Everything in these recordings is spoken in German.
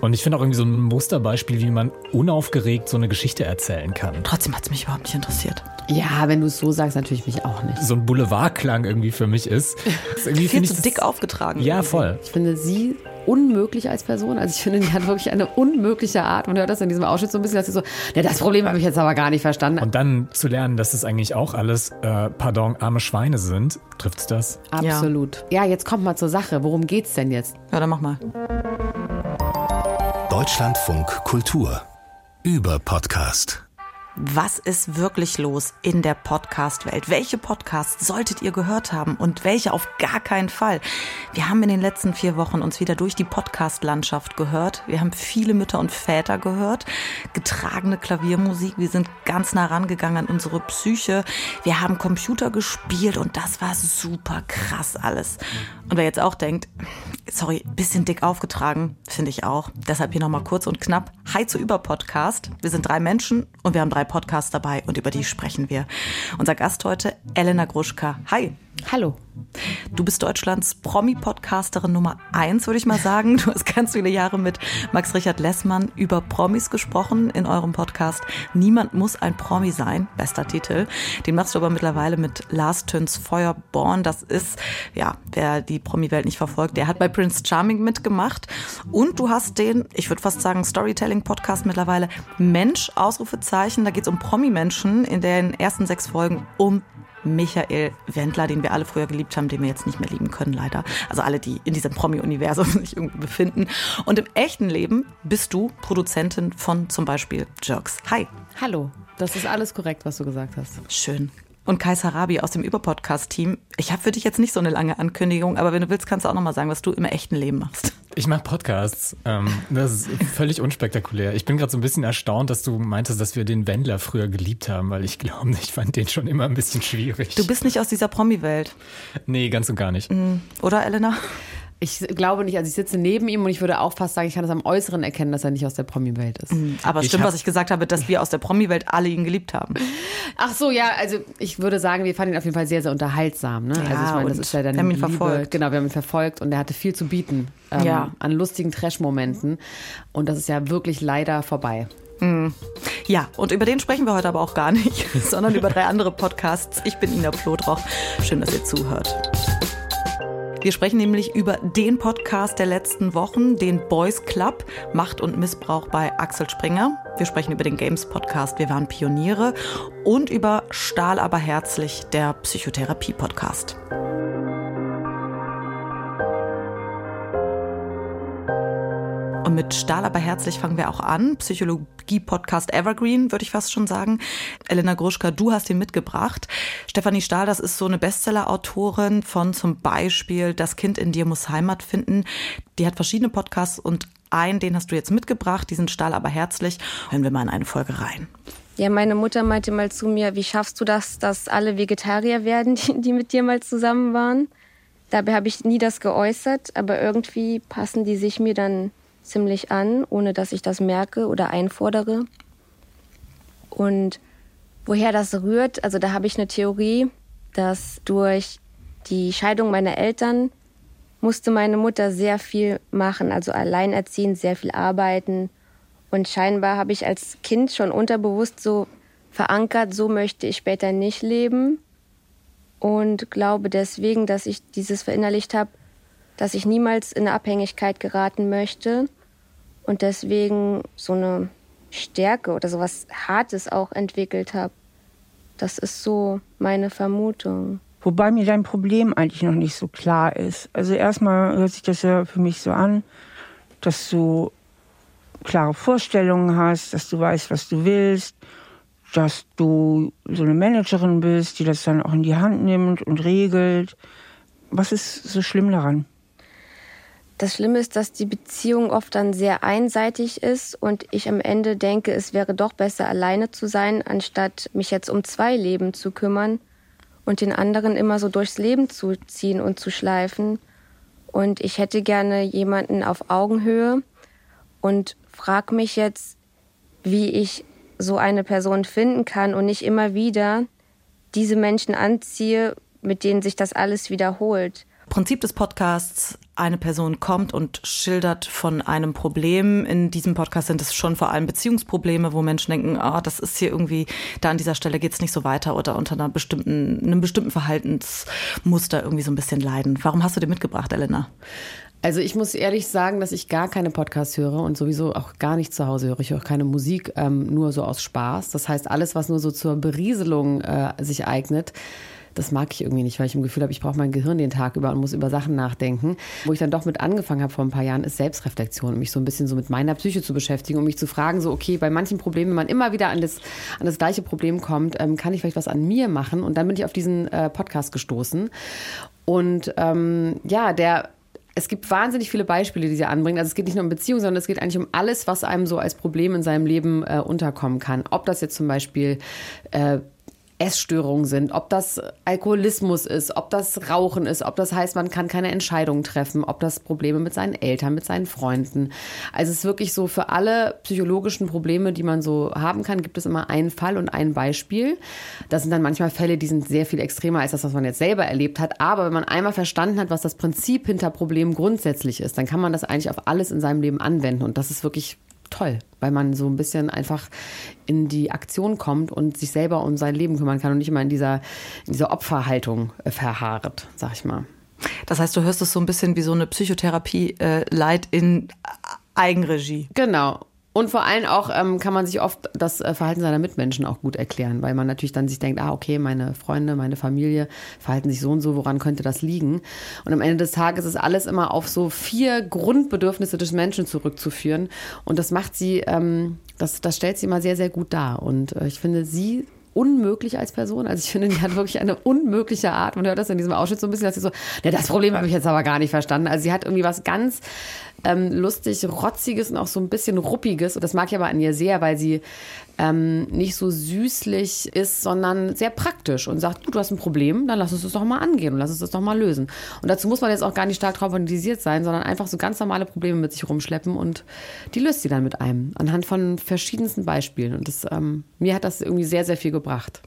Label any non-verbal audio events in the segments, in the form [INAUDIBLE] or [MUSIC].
Und ich finde auch irgendwie so ein Musterbeispiel, wie man unaufgeregt so eine Geschichte erzählen kann. Trotzdem hat es mich überhaupt nicht interessiert. Ja, wenn du es so sagst, natürlich mich auch nicht. So ein Boulevardklang irgendwie für mich ist. [LAUGHS] ist irgendwie Viel finde zu dick aufgetragen. Ja, voll. Ich finde sie unmöglich als Person. Also ich finde, die hat wirklich eine unmögliche Art. Man hört das in diesem Ausschnitt so ein bisschen, dass sie so, ja, das Problem habe ich jetzt aber gar nicht verstanden. Und dann zu lernen, dass es eigentlich auch alles, äh, pardon, arme Schweine sind, trifft's das? Absolut. Ja. jetzt kommt mal zur Sache. Worum geht's denn jetzt? Ja, dann mach mal. Deutschlandfunk Kultur über Podcast. Was ist wirklich los in der Podcast-Welt? Welche Podcasts solltet ihr gehört haben und welche auf gar keinen Fall? Wir haben in den letzten vier Wochen uns wieder durch die Podcast-Landschaft gehört. Wir haben viele Mütter und Väter gehört, getragene Klaviermusik. Wir sind ganz nah rangegangen an unsere Psyche. Wir haben Computer gespielt und das war super krass alles. Und wer jetzt auch denkt, sorry, bisschen dick aufgetragen, finde ich auch. Deshalb hier nochmal kurz und knapp. Hi zu Über-Podcast. Wir sind drei Menschen und wir haben drei Podcasts dabei und über die sprechen wir. Unser Gast heute, Elena Gruschka. Hi. Hallo. Du bist Deutschlands Promi-Podcasterin Nummer eins, würde ich mal sagen. Du hast ganz viele Jahre mit Max Richard Lessmann über Promis gesprochen in eurem Podcast. Niemand muss ein Promi sein, bester Titel. Den machst du aber mittlerweile mit Lars Töns Feuerborn. Das ist, ja, wer die Promi-Welt nicht verfolgt, der hat bei Prince Charming mitgemacht. Und du hast den, ich würde fast sagen, Storytelling-Podcast mittlerweile Mensch, Ausrufezeichen. Da geht es um Promi-Menschen in den ersten sechs Folgen um Michael Wendler, den wir alle früher geliebt haben, den wir jetzt nicht mehr lieben können, leider. Also alle, die in diesem Promi-Universum [LAUGHS] sich irgendwie befinden. Und im echten Leben bist du Produzentin von zum Beispiel Jerks. Hi. Hallo. Das ist alles korrekt, was du gesagt hast. Schön. Und Kai Sarabi aus dem Überpodcast-Team. Ich habe für dich jetzt nicht so eine lange Ankündigung, aber wenn du willst, kannst du auch nochmal sagen, was du im echten Leben machst. Ich mache Podcasts. Ähm, das ist völlig unspektakulär. Ich bin gerade so ein bisschen erstaunt, dass du meintest, dass wir den Wendler früher geliebt haben, weil ich glaube, ich fand den schon immer ein bisschen schwierig. Du bist nicht aus dieser Promi-Welt. Nee, ganz und gar nicht. Oder, Elena? Ich glaube nicht, also ich sitze neben ihm und ich würde auch fast sagen, ich kann das am Äußeren erkennen, dass er nicht aus der Promi-Welt ist. Aber Ich stimmt, was ich gesagt habe, dass wir aus der Promi-Welt alle ihn geliebt haben. Ach so, ja, also ich würde sagen, wir fanden ihn auf jeden Fall sehr, sehr unterhaltsam. Ne? also ich meine, das ist ja dann wir haben ihn Liebe. verfolgt. Genau, wir haben ihn verfolgt und er hatte viel zu bieten ähm, Ja. an lustigen Trash-Momenten. Und das ist ja wirklich leider vorbei. Ja, und über den sprechen wir heute aber auch gar nicht, [LAUGHS] sondern über drei andere Podcasts. Ich bin Ina Plotroch. Schön, dass ihr zuhört. Wir sprechen nämlich über den Podcast der letzten Wochen, den Boys Club, Macht und Missbrauch bei Axel Springer. Wir sprechen über den Games Podcast, wir waren Pioniere und über Stahl aber herzlich, der Psychotherapie Podcast. Mit Stahl aber herzlich fangen wir auch an. Psychologie-Podcast Evergreen, würde ich fast schon sagen. Elena Gruschka, du hast ihn mitgebracht. Stefanie Stahl, das ist so eine Bestseller-Autorin von zum Beispiel Das Kind in dir muss Heimat finden. Die hat verschiedene Podcasts und einen, den hast du jetzt mitgebracht, diesen Stahl aber herzlich. Hören wir mal in eine Folge rein. Ja, meine Mutter meinte mal zu mir, wie schaffst du das, dass alle Vegetarier werden, die, die mit dir mal zusammen waren? Dabei habe ich nie das geäußert, aber irgendwie passen die sich mir dann ziemlich an, ohne dass ich das merke oder einfordere. Und woher das rührt, also da habe ich eine Theorie, dass durch die Scheidung meiner Eltern musste meine Mutter sehr viel machen, also alleinerziehend, sehr viel arbeiten. Und scheinbar habe ich als Kind schon unterbewusst so verankert, so möchte ich später nicht leben. Und glaube deswegen, dass ich dieses verinnerlicht habe, dass ich niemals in eine Abhängigkeit geraten möchte. Und deswegen so eine Stärke oder sowas Hartes auch entwickelt habe. Das ist so meine Vermutung. Wobei mir dein Problem eigentlich noch nicht so klar ist. Also erstmal hört sich das ja für mich so an, dass du klare Vorstellungen hast, dass du weißt, was du willst, dass du so eine Managerin bist, die das dann auch in die Hand nimmt und regelt. Was ist so schlimm daran? Das Schlimme ist, dass die Beziehung oft dann sehr einseitig ist und ich am Ende denke, es wäre doch besser, alleine zu sein, anstatt mich jetzt um zwei Leben zu kümmern und den anderen immer so durchs Leben zu ziehen und zu schleifen. Und ich hätte gerne jemanden auf Augenhöhe und frag mich jetzt, wie ich so eine Person finden kann und nicht immer wieder diese Menschen anziehe, mit denen sich das alles wiederholt. Prinzip des Podcasts, eine Person kommt und schildert von einem Problem. In diesem Podcast sind es schon vor allem Beziehungsprobleme, wo Menschen denken, ah, das ist hier irgendwie, da an dieser Stelle geht es nicht so weiter oder unter einer bestimmten, einem bestimmten Verhaltensmuster irgendwie so ein bisschen leiden. Warum hast du den mitgebracht, Elena? Also ich muss ehrlich sagen, dass ich gar keine Podcasts höre und sowieso auch gar nicht zu Hause höre. Ich höre keine Musik, ähm, nur so aus Spaß. Das heißt, alles, was nur so zur Berieselung äh, sich eignet, das mag ich irgendwie nicht, weil ich im Gefühl habe, ich brauche mein Gehirn den Tag über und muss über Sachen nachdenken. Wo ich dann doch mit angefangen habe vor ein paar Jahren, ist Selbstreflexion, mich so ein bisschen so mit meiner Psyche zu beschäftigen und mich zu fragen, so okay, bei manchen Problemen, wenn man immer wieder an das, an das gleiche Problem kommt, ähm, kann ich vielleicht was an mir machen? Und dann bin ich auf diesen äh, Podcast gestoßen. Und ähm, ja, der es gibt wahnsinnig viele Beispiele, die sie anbringen. Also es geht nicht nur um Beziehungen, sondern es geht eigentlich um alles, was einem so als Problem in seinem Leben äh, unterkommen kann. Ob das jetzt zum Beispiel äh, Essstörungen sind, ob das Alkoholismus ist, ob das Rauchen ist, ob das heißt, man kann keine Entscheidungen treffen, ob das Probleme mit seinen Eltern, mit seinen Freunden. Also es ist wirklich so für alle psychologischen Probleme, die man so haben kann, gibt es immer einen Fall und ein Beispiel. Das sind dann manchmal Fälle, die sind sehr viel extremer als das, was man jetzt selber erlebt hat. Aber wenn man einmal verstanden hat, was das Prinzip hinter Problemen grundsätzlich ist, dann kann man das eigentlich auf alles in seinem Leben anwenden. Und das ist wirklich toll, weil man so ein bisschen einfach in die Aktion kommt und sich selber um sein Leben kümmern kann und nicht immer in dieser, in dieser Opferhaltung äh, verharrt, sag ich mal. Das heißt, du hörst es so ein bisschen wie so eine Psychotherapie äh, Leid in Eigenregie. Genau. Und vor allem auch ähm, kann man sich oft das äh, Verhalten seiner Mitmenschen auch gut erklären, weil man natürlich dann sich denkt, ah, okay, meine Freunde, meine Familie verhalten sich so und so, woran könnte das liegen? Und am Ende des Tages ist alles immer auf so vier Grundbedürfnisse des Menschen zurückzuführen. Und das macht sie, ähm, das, das stellt sie immer sehr, sehr gut dar. Und äh, ich finde, sie unmöglich als Person. Also ich finde, die hat wirklich eine unmögliche Art. Man hört das in diesem Ausschnitt so ein bisschen, dass sie so, ne, das Problem habe ich jetzt aber gar nicht verstanden. Also sie hat irgendwie was ganz ähm, lustig, rotziges und auch so ein bisschen ruppiges. Und das mag ich aber an ihr sehr, weil sie ähm, nicht so süßlich ist, sondern sehr praktisch und sagt, du hast ein Problem, dann lass uns das doch mal angehen und lass uns das doch mal lösen. Und dazu muss man jetzt auch gar nicht stark traumatisiert sein, sondern einfach so ganz normale Probleme mit sich rumschleppen und die löst sie dann mit einem anhand von verschiedensten Beispielen. Und das, ähm, mir hat das irgendwie sehr, sehr viel gebracht.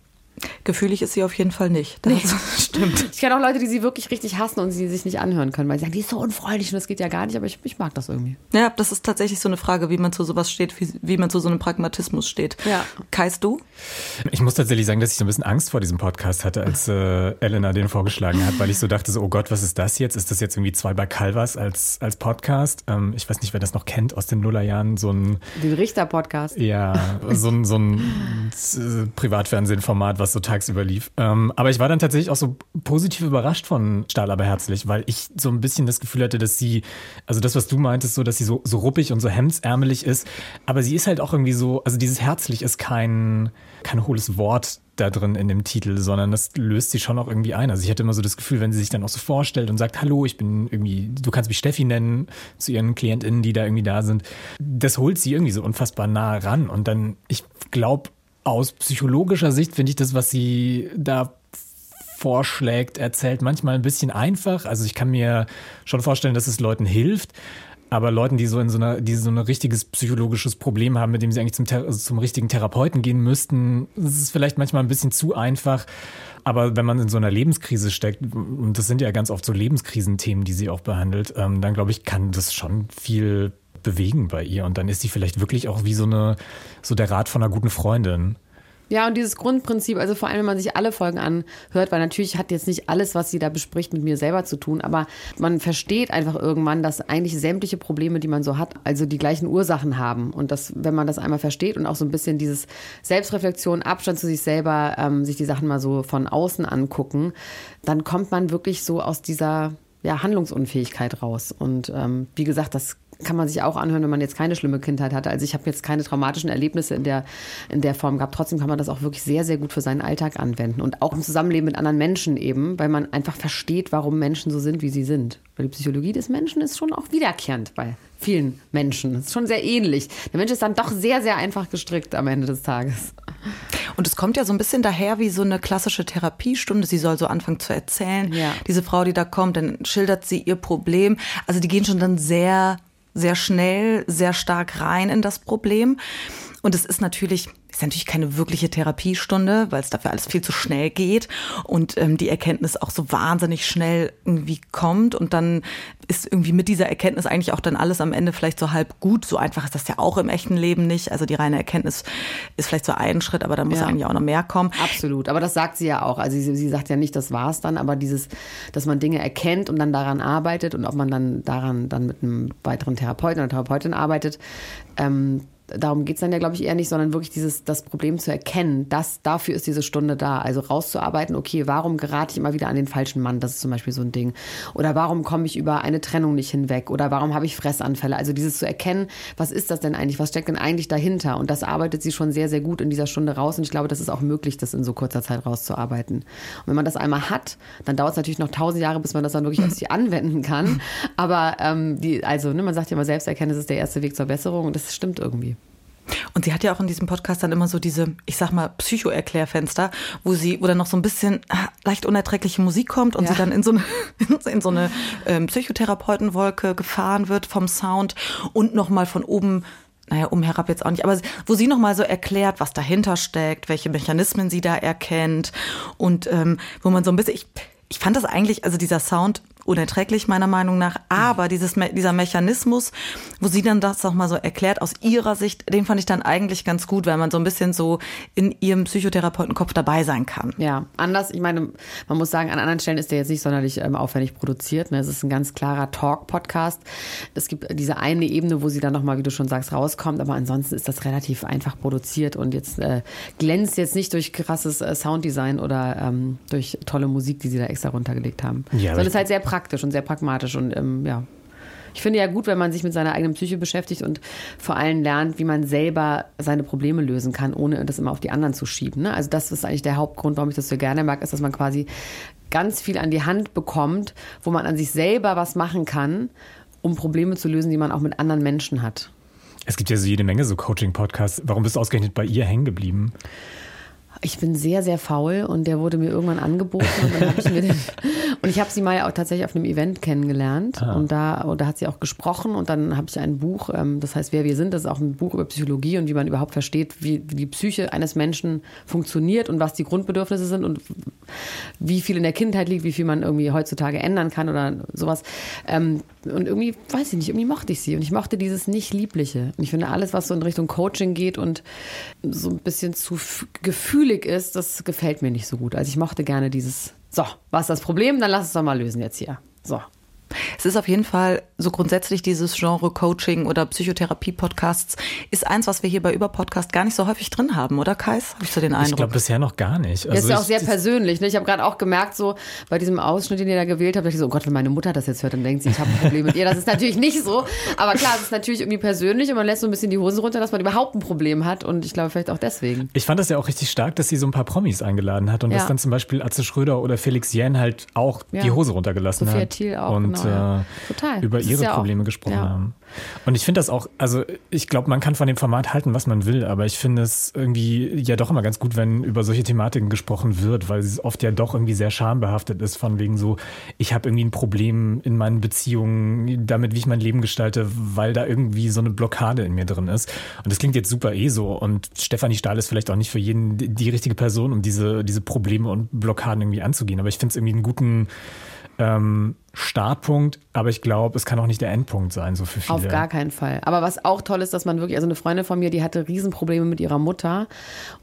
Gefühlig ist sie auf jeden Fall nicht. Das nee. [LAUGHS] stimmt. Ich kenne auch Leute, die sie wirklich richtig hassen und sie sich nicht anhören können, weil sie sagen, die ist so unfreundlich und das geht ja gar nicht, aber ich, ich mag das irgendwie. Ja, das ist tatsächlich so eine Frage, wie man zu sowas steht, wie, wie man zu so einem Pragmatismus steht. Ja. Kaist du? Ich muss tatsächlich sagen, dass ich so ein bisschen Angst vor diesem Podcast hatte, als äh, Elena den vorgeschlagen hat, weil ich so dachte, so, oh Gott, was ist das jetzt? Ist das jetzt irgendwie zwei bei Calvas als, als Podcast? Ähm, ich weiß nicht, wer das noch kennt aus den Nullerjahren, so ein... Den Richter-Podcast. Ja, so ein, so ein äh, Privatfernsehen-Format, was so tagsüber lief. Ähm, aber ich war dann tatsächlich auch so positiv überrascht von Stahl aber herzlich, weil ich so ein bisschen das Gefühl hatte, dass sie, also das, was du meintest, so, dass sie so, so ruppig und so hemdsärmelig ist, aber sie ist halt auch irgendwie so, also dieses herzlich ist kein, kein hohles Wort da drin in dem Titel, sondern das löst sie schon auch irgendwie ein. Also ich hatte immer so das Gefühl, wenn sie sich dann auch so vorstellt und sagt, hallo, ich bin irgendwie, du kannst mich Steffi nennen, zu ihren KlientInnen, die da irgendwie da sind, das holt sie irgendwie so unfassbar nah ran. Und dann, ich glaube, aus psychologischer Sicht finde ich das, was sie da vorschlägt, erzählt manchmal ein bisschen einfach. Also ich kann mir schon vorstellen, dass es Leuten hilft. Aber Leuten, die so in so einer, die so ein richtiges psychologisches Problem haben, mit dem sie eigentlich zum, also zum richtigen Therapeuten gehen müssten, das ist vielleicht manchmal ein bisschen zu einfach. Aber wenn man in so einer Lebenskrise steckt, und das sind ja ganz oft so Lebenskrisenthemen, die sie auch behandelt, ähm, dann glaube ich, kann das schon viel bewegen bei ihr. Und dann ist sie vielleicht wirklich auch wie so eine, so der Rat von einer guten Freundin. Ja, und dieses Grundprinzip, also vor allem, wenn man sich alle Folgen anhört, weil natürlich hat jetzt nicht alles, was sie da bespricht, mit mir selber zu tun, aber man versteht einfach irgendwann, dass eigentlich sämtliche Probleme, die man so hat, also die gleichen Ursachen haben. Und dass, wenn man das einmal versteht und auch so ein bisschen dieses Selbstreflexion, Abstand zu sich selber, ähm, sich die Sachen mal so von außen angucken, dann kommt man wirklich so aus dieser ja, Handlungsunfähigkeit raus. Und ähm, wie gesagt, das kann man sich auch anhören, wenn man jetzt keine schlimme Kindheit hatte. Also ich habe jetzt keine traumatischen Erlebnisse in der, in der Form gehabt. Trotzdem kann man das auch wirklich sehr, sehr gut für seinen Alltag anwenden. Und auch im Zusammenleben mit anderen Menschen eben, weil man einfach versteht, warum Menschen so sind, wie sie sind. Weil die Psychologie des Menschen ist schon auch wiederkehrend bei vielen Menschen. Das ist schon sehr ähnlich. Der Mensch ist dann doch sehr, sehr einfach gestrickt am Ende des Tages. Und es kommt ja so ein bisschen daher wie so eine klassische Therapiestunde. Sie soll so anfangen zu erzählen. Ja. Diese Frau, die da kommt, dann schildert sie ihr Problem. Also die gehen schon dann sehr sehr schnell, sehr stark rein in das Problem. Und es ist natürlich, ist natürlich keine wirkliche Therapiestunde, weil es dafür alles viel zu schnell geht und ähm, die Erkenntnis auch so wahnsinnig schnell irgendwie kommt. Und dann ist irgendwie mit dieser Erkenntnis eigentlich auch dann alles am Ende vielleicht so halb gut. So einfach ist das ja auch im echten Leben nicht. Also die reine Erkenntnis ist vielleicht so ein Schritt, aber da muss ja. eigentlich auch noch mehr kommen. Absolut. Aber das sagt sie ja auch. Also sie, sie sagt ja nicht, das war's dann, aber dieses, dass man Dinge erkennt und dann daran arbeitet und ob man dann daran dann mit einem weiteren Therapeuten oder Therapeutin arbeitet, ähm, darum geht es dann ja, glaube ich, eher nicht, sondern wirklich dieses, das Problem zu erkennen, dass dafür ist diese Stunde da. Also rauszuarbeiten, okay, warum gerate ich immer wieder an den falschen Mann? Das ist zum Beispiel so ein Ding. Oder warum komme ich über eine Trennung nicht hinweg? Oder warum habe ich Fressanfälle? Also dieses zu erkennen, was ist das denn eigentlich? Was steckt denn eigentlich dahinter? Und das arbeitet sie schon sehr, sehr gut in dieser Stunde raus. Und ich glaube, das ist auch möglich, das in so kurzer Zeit rauszuarbeiten. Und wenn man das einmal hat, dann dauert es natürlich noch tausend Jahre, bis man das dann wirklich auf sich anwenden kann. Aber ähm, die, also, ne, man sagt ja immer, Selbsterkenntnis ist der erste Weg zur Besserung und das stimmt irgendwie. Und sie hat ja auch in diesem Podcast dann immer so diese, ich sag mal, Psycho-Erklärfenster, wo sie, wo dann noch so ein bisschen ah, leicht unerträgliche Musik kommt und ja. sie dann in so eine, [LAUGHS] in so eine ähm, Psychotherapeutenwolke gefahren wird vom Sound und nochmal von oben naja, um herab jetzt auch nicht, aber wo sie nochmal so erklärt, was dahinter steckt, welche Mechanismen sie da erkennt und ähm, wo man so ein bisschen, ich, ich fand das eigentlich, also dieser Sound unerträglich meiner Meinung nach. Aber dieses, dieser Mechanismus, wo sie dann das auch mal so erklärt aus ihrer Sicht, den fand ich dann eigentlich ganz gut, weil man so ein bisschen so in ihrem Psychotherapeutenkopf dabei sein kann. Ja, anders. Ich meine, man muss sagen, an anderen Stellen ist der jetzt nicht sonderlich ähm, aufwendig produziert. Ne? Es ist ein ganz klarer Talk-Podcast. Es gibt diese eine Ebene, wo sie dann nochmal, wie du schon sagst, rauskommt. Aber ansonsten ist das relativ einfach produziert und jetzt äh, glänzt jetzt nicht durch krasses äh, Sounddesign oder ähm, durch tolle Musik, die sie da extra runtergelegt haben. Ja, Sondern es ist halt sehr praktisch und sehr pragmatisch und ähm, ja. Ich finde ja gut, wenn man sich mit seiner eigenen Psyche beschäftigt und vor allem lernt, wie man selber seine Probleme lösen kann, ohne das immer auf die anderen zu schieben. Ne? Also das ist eigentlich der Hauptgrund, warum ich das so gerne mag, ist, dass man quasi ganz viel an die Hand bekommt, wo man an sich selber was machen kann, um Probleme zu lösen, die man auch mit anderen Menschen hat. Es gibt ja so jede Menge so Coaching-Podcasts. Warum bist du ausgerechnet bei ihr hängen geblieben? Ich bin sehr, sehr faul und der wurde mir irgendwann angeboten und dann habe ich mir den [LAUGHS] und ich habe sie mal auch tatsächlich auf einem Event kennengelernt ah. und da, und da hat sie auch gesprochen und dann habe ich ein Buch, ähm, das heißt Wer wir sind, das ist auch ein Buch über Psychologie und wie man überhaupt versteht, wie, wie die Psyche eines Menschen funktioniert und was die Grundbedürfnisse sind und wie viel in der Kindheit liegt, wie viel man irgendwie heutzutage ändern kann oder sowas. Ähm, und irgendwie, weiß ich nicht, irgendwie mochte ich sie und ich mochte dieses nicht Liebliche. Und ich finde alles, was so in Richtung Coaching geht und so ein bisschen zu gefühlig ist, das gefällt mir nicht so gut. Also ich mochte gerne dieses, so, was ist das Problem? Dann lass es doch mal lösen jetzt hier. So. Es ist auf jeden Fall so grundsätzlich dieses Genre Coaching oder Psychotherapie-Podcasts ist eins, was wir hier bei Überpodcast gar nicht so häufig drin haben, oder Kais? Habe ich so den Eindruck? Ich glaube bisher noch gar nicht. Also das ist ja auch sehr persönlich. Ne? Ich habe gerade auch gemerkt, so bei diesem Ausschnitt, den ihr da gewählt habt, ich so, oh Gott, wenn meine Mutter das jetzt hört, dann denkt sie, ich habe ein Problem mit ihr. Das ist natürlich nicht so. Aber klar, es ist natürlich irgendwie persönlich und man lässt so ein bisschen die Hosen runter, dass man überhaupt ein Problem hat. Und ich glaube vielleicht auch deswegen. Ich fand das ja auch richtig stark, dass sie so ein paar Promis eingeladen hat und ja. dass dann zum Beispiel Atze Schröder oder Felix Jähn halt auch ja. die Hose runtergelassen Sophia hat. Thiel auch, und, genau, Äh, Total. über ihre ja Probleme auch, gesprochen ja. haben. Und ich finde das auch, also ich glaube, man kann von dem Format halten, was man will, aber ich finde es irgendwie ja doch immer ganz gut, wenn über solche Thematiken gesprochen wird, weil es oft ja doch irgendwie sehr schambehaftet ist, von wegen so, ich habe irgendwie ein Problem in meinen Beziehungen, damit, wie ich mein Leben gestalte, weil da irgendwie so eine Blockade in mir drin ist. Und das klingt jetzt super eh so. Und Stefanie Stahl ist vielleicht auch nicht für jeden die richtige Person, um diese, diese Probleme und Blockaden irgendwie anzugehen. Aber ich finde es irgendwie einen guten ähm, Startpunkt, aber ich glaube, es kann auch nicht der Endpunkt sein, so für viele. Auf gar keinen Fall. Aber was auch toll ist, dass man wirklich, also eine Freundin von mir, die hatte Riesenprobleme mit ihrer Mutter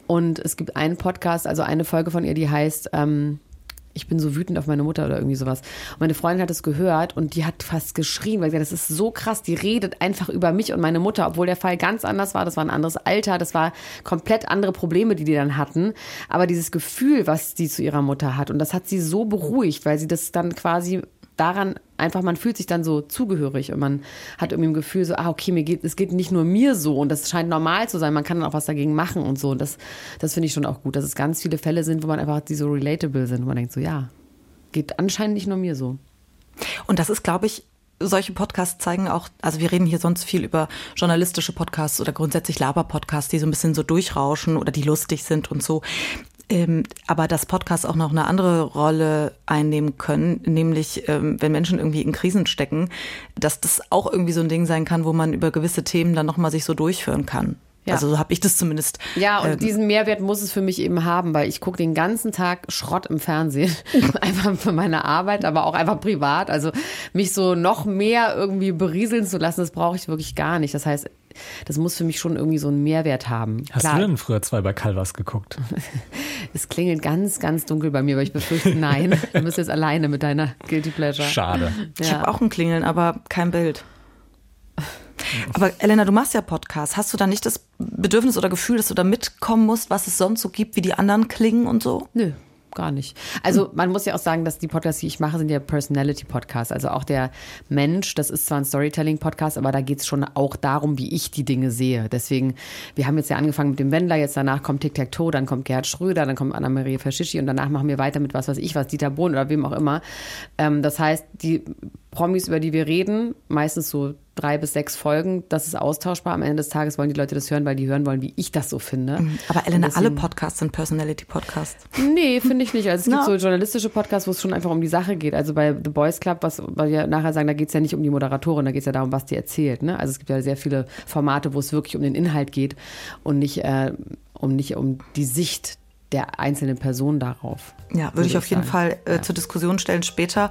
und es gibt einen Podcast, also eine Folge von ihr, die heißt ähm, ich bin so wütend auf meine Mutter oder irgendwie sowas. Und meine Freundin hat es gehört und die hat fast geschrien, weil sie gesagt, das ist so krass, die redet einfach über mich und meine Mutter, obwohl der Fall ganz anders war. Das war ein anderes Alter, das war komplett andere Probleme, die die dann hatten. Aber dieses Gefühl, was sie zu ihrer Mutter hat, und das hat sie so beruhigt, weil sie das dann quasi daran einfach, man fühlt sich dann so zugehörig und man hat irgendwie ein Gefühl so, ah, okay, mir geht, es geht nicht nur mir so und das scheint normal zu sein, man kann dann auch was dagegen machen und so. Und das, das finde ich schon auch gut, dass es ganz viele Fälle sind, wo man einfach, die so relatable sind, wo man denkt so, ja, geht anscheinend nicht nur mir so. Und das ist, glaube ich, solche Podcasts zeigen auch, also wir reden hier sonst viel über journalistische Podcasts oder grundsätzlich Laber-Podcasts, die so ein bisschen so durchrauschen oder die lustig sind und so. Ähm, aber dass Podcasts auch noch eine andere Rolle einnehmen können, nämlich ähm, wenn Menschen irgendwie in Krisen stecken, dass das auch irgendwie so ein Ding sein kann, wo man über gewisse Themen dann nochmal sich so durchführen kann. Ja. Also so habe ich das zumindest. Ja, und ähm, diesen Mehrwert muss es für mich eben haben, weil ich gucke den ganzen Tag Schrott im Fernsehen. [LAUGHS] einfach für meine Arbeit, aber auch einfach privat. Also mich so noch mehr irgendwie berieseln zu lassen, das brauche ich wirklich gar nicht. Das heißt, das muss für mich schon irgendwie so einen Mehrwert haben. Hast Klar. du denn früher zwei bei Calvas geguckt? [LAUGHS] es klingelt ganz, ganz dunkel bei mir, weil ich befürchte, nein, [LAUGHS] du bist jetzt alleine mit deiner Guilty Pleasure. Schade. Ja. Ich habe auch ein Klingeln, aber kein Bild. Aber Elena, du machst ja Podcasts. Hast du da nicht das Bedürfnis oder Gefühl, dass du da mitkommen musst, was es sonst so gibt, wie die anderen klingen und so? Nö gar nicht. Also man muss ja auch sagen, dass die Podcasts, die ich mache, sind ja Personality-Podcasts. Also auch der Mensch, das ist zwar ein Storytelling-Podcast, aber da geht es schon auch darum, wie ich die Dinge sehe. Deswegen, wir haben jetzt ja angefangen mit dem Wendler, jetzt danach kommt Tic-Tac-Toe, dann kommt Gerhard Schröder, dann kommt Anna-Maria Fascischi und danach machen wir weiter mit was weiß ich was, Dieter Bohlen oder wem auch immer. Ähm, das heißt, die Promis, über die wir reden, meistens so drei bis sechs Folgen, das ist austauschbar. Am Ende des Tages wollen die Leute das hören, weil die hören wollen, wie ich das so finde. Mhm. Aber Elena, deswegen, alle Podcasts sind Personality-Podcasts. Nee, finde ich nicht. Also es gibt [LAUGHS] no. so journalistische Podcasts, wo es schon einfach um die Sache geht. Also bei The Boys Club, was weil wir nachher sagen, da geht es ja nicht um die Moderatorin, da geht es ja darum, was die erzählt. Ne? Also es gibt ja sehr viele Formate, wo es wirklich um den Inhalt geht und nicht, äh, um, nicht um die Sicht der einzelnen Person darauf. Ja, würde ich auf jeden Fall äh, ja. zur Diskussion stellen später.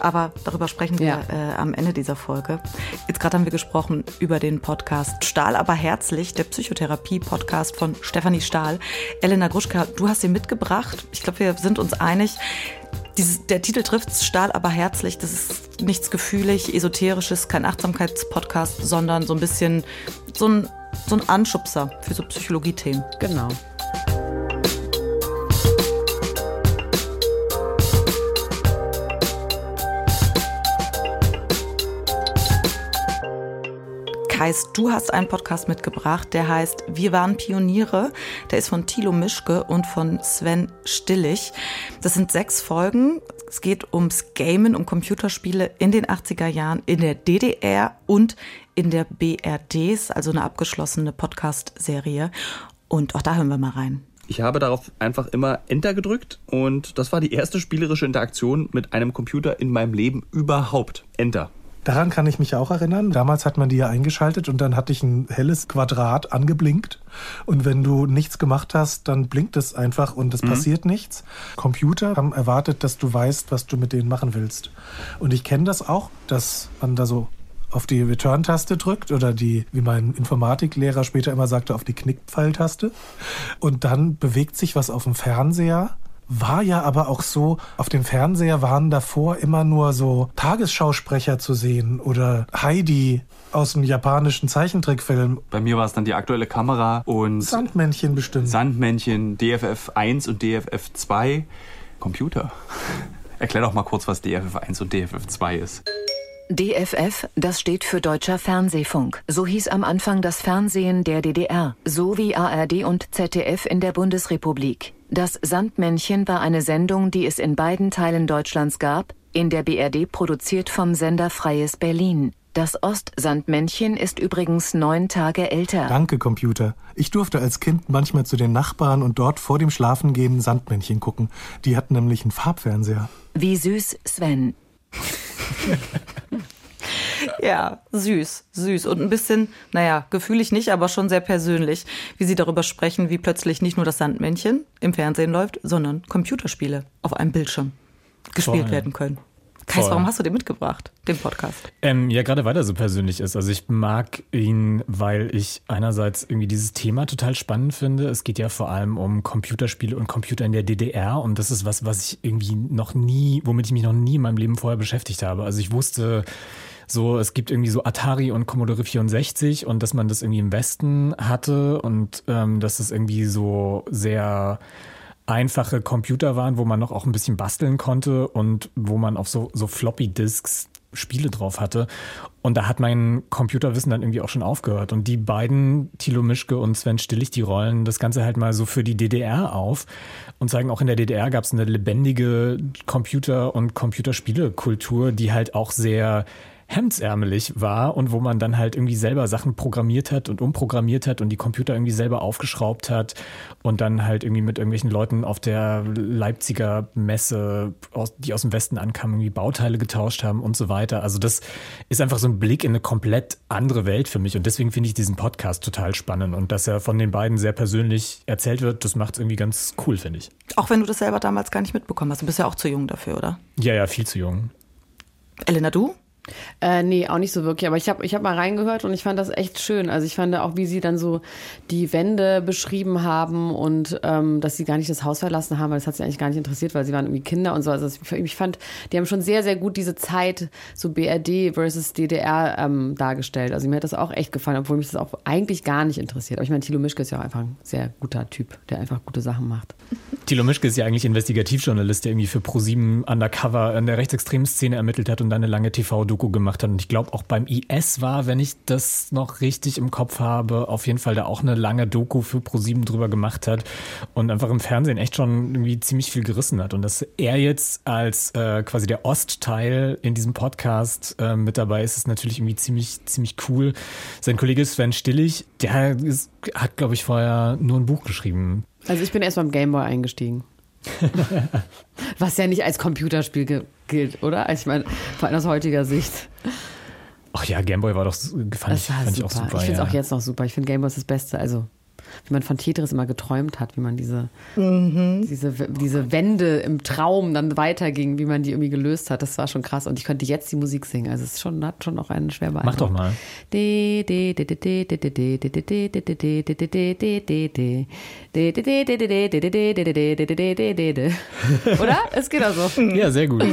Aber darüber sprechen wir ja. äh, am Ende dieser Folge. Jetzt gerade haben wir gesprochen über den Podcast Stahl aber herzlich, der Psychotherapie-Podcast von Stefanie Stahl. Elena Gruschka, du hast ihn mitgebracht. Ich glaube, wir sind uns einig. Dieses, der Titel trifft Stahl aber herzlich. Das ist nichts gefühlig, esoterisches, kein Achtsamkeitspodcast, sondern so ein bisschen so ein, so ein Anschubser für so Psychologie-Themen. Genau. Heißt, du hast einen Podcast mitgebracht, der heißt Wir waren Pioniere. Der ist von Thilo Mischke und von Sven Stillig. Das sind sechs Folgen. Es geht ums Gamen, um Computerspiele in den 80er Jahren in der DDR und in der BRD. Also eine abgeschlossene Podcast-Serie. Und auch da hören wir mal rein. Ich habe darauf einfach immer Enter gedrückt und das war die erste spielerische Interaktion mit einem Computer in meinem Leben überhaupt. Enter. Daran kann ich mich auch erinnern. Damals hat man die ja eingeschaltet und dann hatte ich ein helles Quadrat angeblinkt. Und wenn du nichts gemacht hast, dann blinkt es einfach und es mhm. passiert nichts. Computer haben erwartet, dass du weißt, was du mit denen machen willst. Und ich kenne das auch, dass man da so auf die Return-Taste drückt oder die, wie mein Informatiklehrer später immer sagte, auf die Knickpfeiltaste. Und dann bewegt sich was auf dem Fernseher war ja aber auch so, auf dem Fernseher waren davor immer nur so Tagesschausprecher zu sehen oder Heidi aus dem japanischen Zeichentrickfilm. Bei mir war es dann die aktuelle Kamera und Sandmännchen bestimmt. Sandmännchen, DFF 1 und DFF 2. Computer. [LAUGHS] Erklär doch mal kurz, was DFF 1 und DFF 2 ist. DFF, das steht für Deutscher Fernsehfunk. So hieß am Anfang das Fernsehen der DDR, so wie ARD und ZDF in der Bundesrepublik. Das Sandmännchen war eine Sendung, die es in beiden Teilen Deutschlands gab, in der BRD produziert vom Sender Freies Berlin. Das Ostsandmännchen ist übrigens neun Tage älter. Danke, Computer. Ich durfte als Kind manchmal zu den Nachbarn und dort vor dem Schlafengehen Sandmännchen gucken. Die hatten nämlich einen Farbfernseher. Wie süß, Sven. [LAUGHS] ja, süß, süß und ein bisschen, naja, gefühlig nicht, aber schon sehr persönlich, wie sie darüber sprechen, wie plötzlich nicht nur das Sandmännchen im Fernsehen läuft, sondern Computerspiele auf einem Bildschirm gespielt Voll. werden können. Kais, warum hast du den mitgebracht, den Podcast? Ähm, ja, gerade weil er so persönlich ist. Also ich mag ihn, weil ich einerseits irgendwie dieses Thema total spannend finde. Es geht ja vor allem um Computerspiele und Computer in der DDR und das ist was, was ich irgendwie noch nie, womit ich mich noch nie in meinem Leben vorher beschäftigt habe. Also ich wusste so, es gibt irgendwie so Atari und Commodore 64 und dass man das irgendwie im Westen hatte und ähm, dass es irgendwie so sehr einfache Computer waren, wo man noch auch ein bisschen basteln konnte und wo man auf so, so Floppy Disks Spiele drauf hatte. Und da hat mein Computerwissen dann irgendwie auch schon aufgehört. Und die beiden, Thilo Mischke und Sven Stillig, die rollen das Ganze halt mal so für die DDR auf und zeigen auch in der DDR gab es eine lebendige Computer- und Computerspielekultur, die halt auch sehr hemdsärmelig war und wo man dann halt irgendwie selber Sachen programmiert hat und umprogrammiert hat und die Computer irgendwie selber aufgeschraubt hat und dann halt irgendwie mit irgendwelchen Leuten auf der Leipziger Messe, die aus dem Westen ankamen, irgendwie Bauteile getauscht haben und so weiter. Also das ist einfach so ein Blick in eine komplett andere Welt für mich und deswegen finde ich diesen Podcast total spannend und dass er von den beiden sehr persönlich erzählt wird, das macht es irgendwie ganz cool, finde ich. Auch wenn du das selber damals gar nicht mitbekommen hast. Du bist ja auch zu jung dafür, oder? Ja, ja, viel zu jung. Elena, du? Äh, nee, auch nicht so wirklich. Aber ich habe ich hab mal reingehört und ich fand das echt schön. Also ich fand auch, wie sie dann so die Wände beschrieben haben und ähm, dass sie gar nicht das Haus verlassen haben, weil das hat sie eigentlich gar nicht interessiert, weil sie waren irgendwie Kinder und so. Also ich fand, die haben schon sehr, sehr gut diese Zeit, so BRD versus DDR ähm, dargestellt. Also mir hat das auch echt gefallen, obwohl mich das auch eigentlich gar nicht interessiert. Aber ich meine, Thilo Mischke ist ja auch einfach ein sehr guter Typ, der einfach gute Sachen macht. [LAUGHS] Thilo Mischke ist ja eigentlich Investigativjournalist, der irgendwie für ProSieben Undercover in der rechtsextremen Szene ermittelt hat und dann eine lange TV-Doku gemacht hat. Und ich glaube auch beim IS war, wenn ich das noch richtig im Kopf habe, auf jeden Fall da auch eine lange Doku für ProSieben drüber gemacht hat und einfach im Fernsehen echt schon irgendwie ziemlich viel gerissen hat. Und dass er jetzt als äh, quasi der Ostteil in diesem Podcast äh, mit dabei ist, ist natürlich irgendwie ziemlich, ziemlich cool. Sein Kollege Sven Stillig, der ist, hat, glaube ich, vorher nur ein Buch geschrieben also ich bin erst beim Gameboy eingestiegen. [LAUGHS] Was ja nicht als Computerspiel gilt, oder? Ich meine, vor allem aus heutiger Sicht. Ach ja, Gameboy war doch, fand, ich, fand ich auch super. Ich finde es ja. auch jetzt noch super. Ich finde Gameboy ist das Beste. Also wie man von Tetris immer geträumt hat, wie man diese, mhm. diese, diese Wände im Traum dann weiterging, wie man die irgendwie gelöst hat. Das war schon krass. Und ich könnte jetzt die Musik singen. Also es ist schon, hat schon auch einen schwer Mach doch mal. Oder? Es geht auch so. Ja, sehr gut.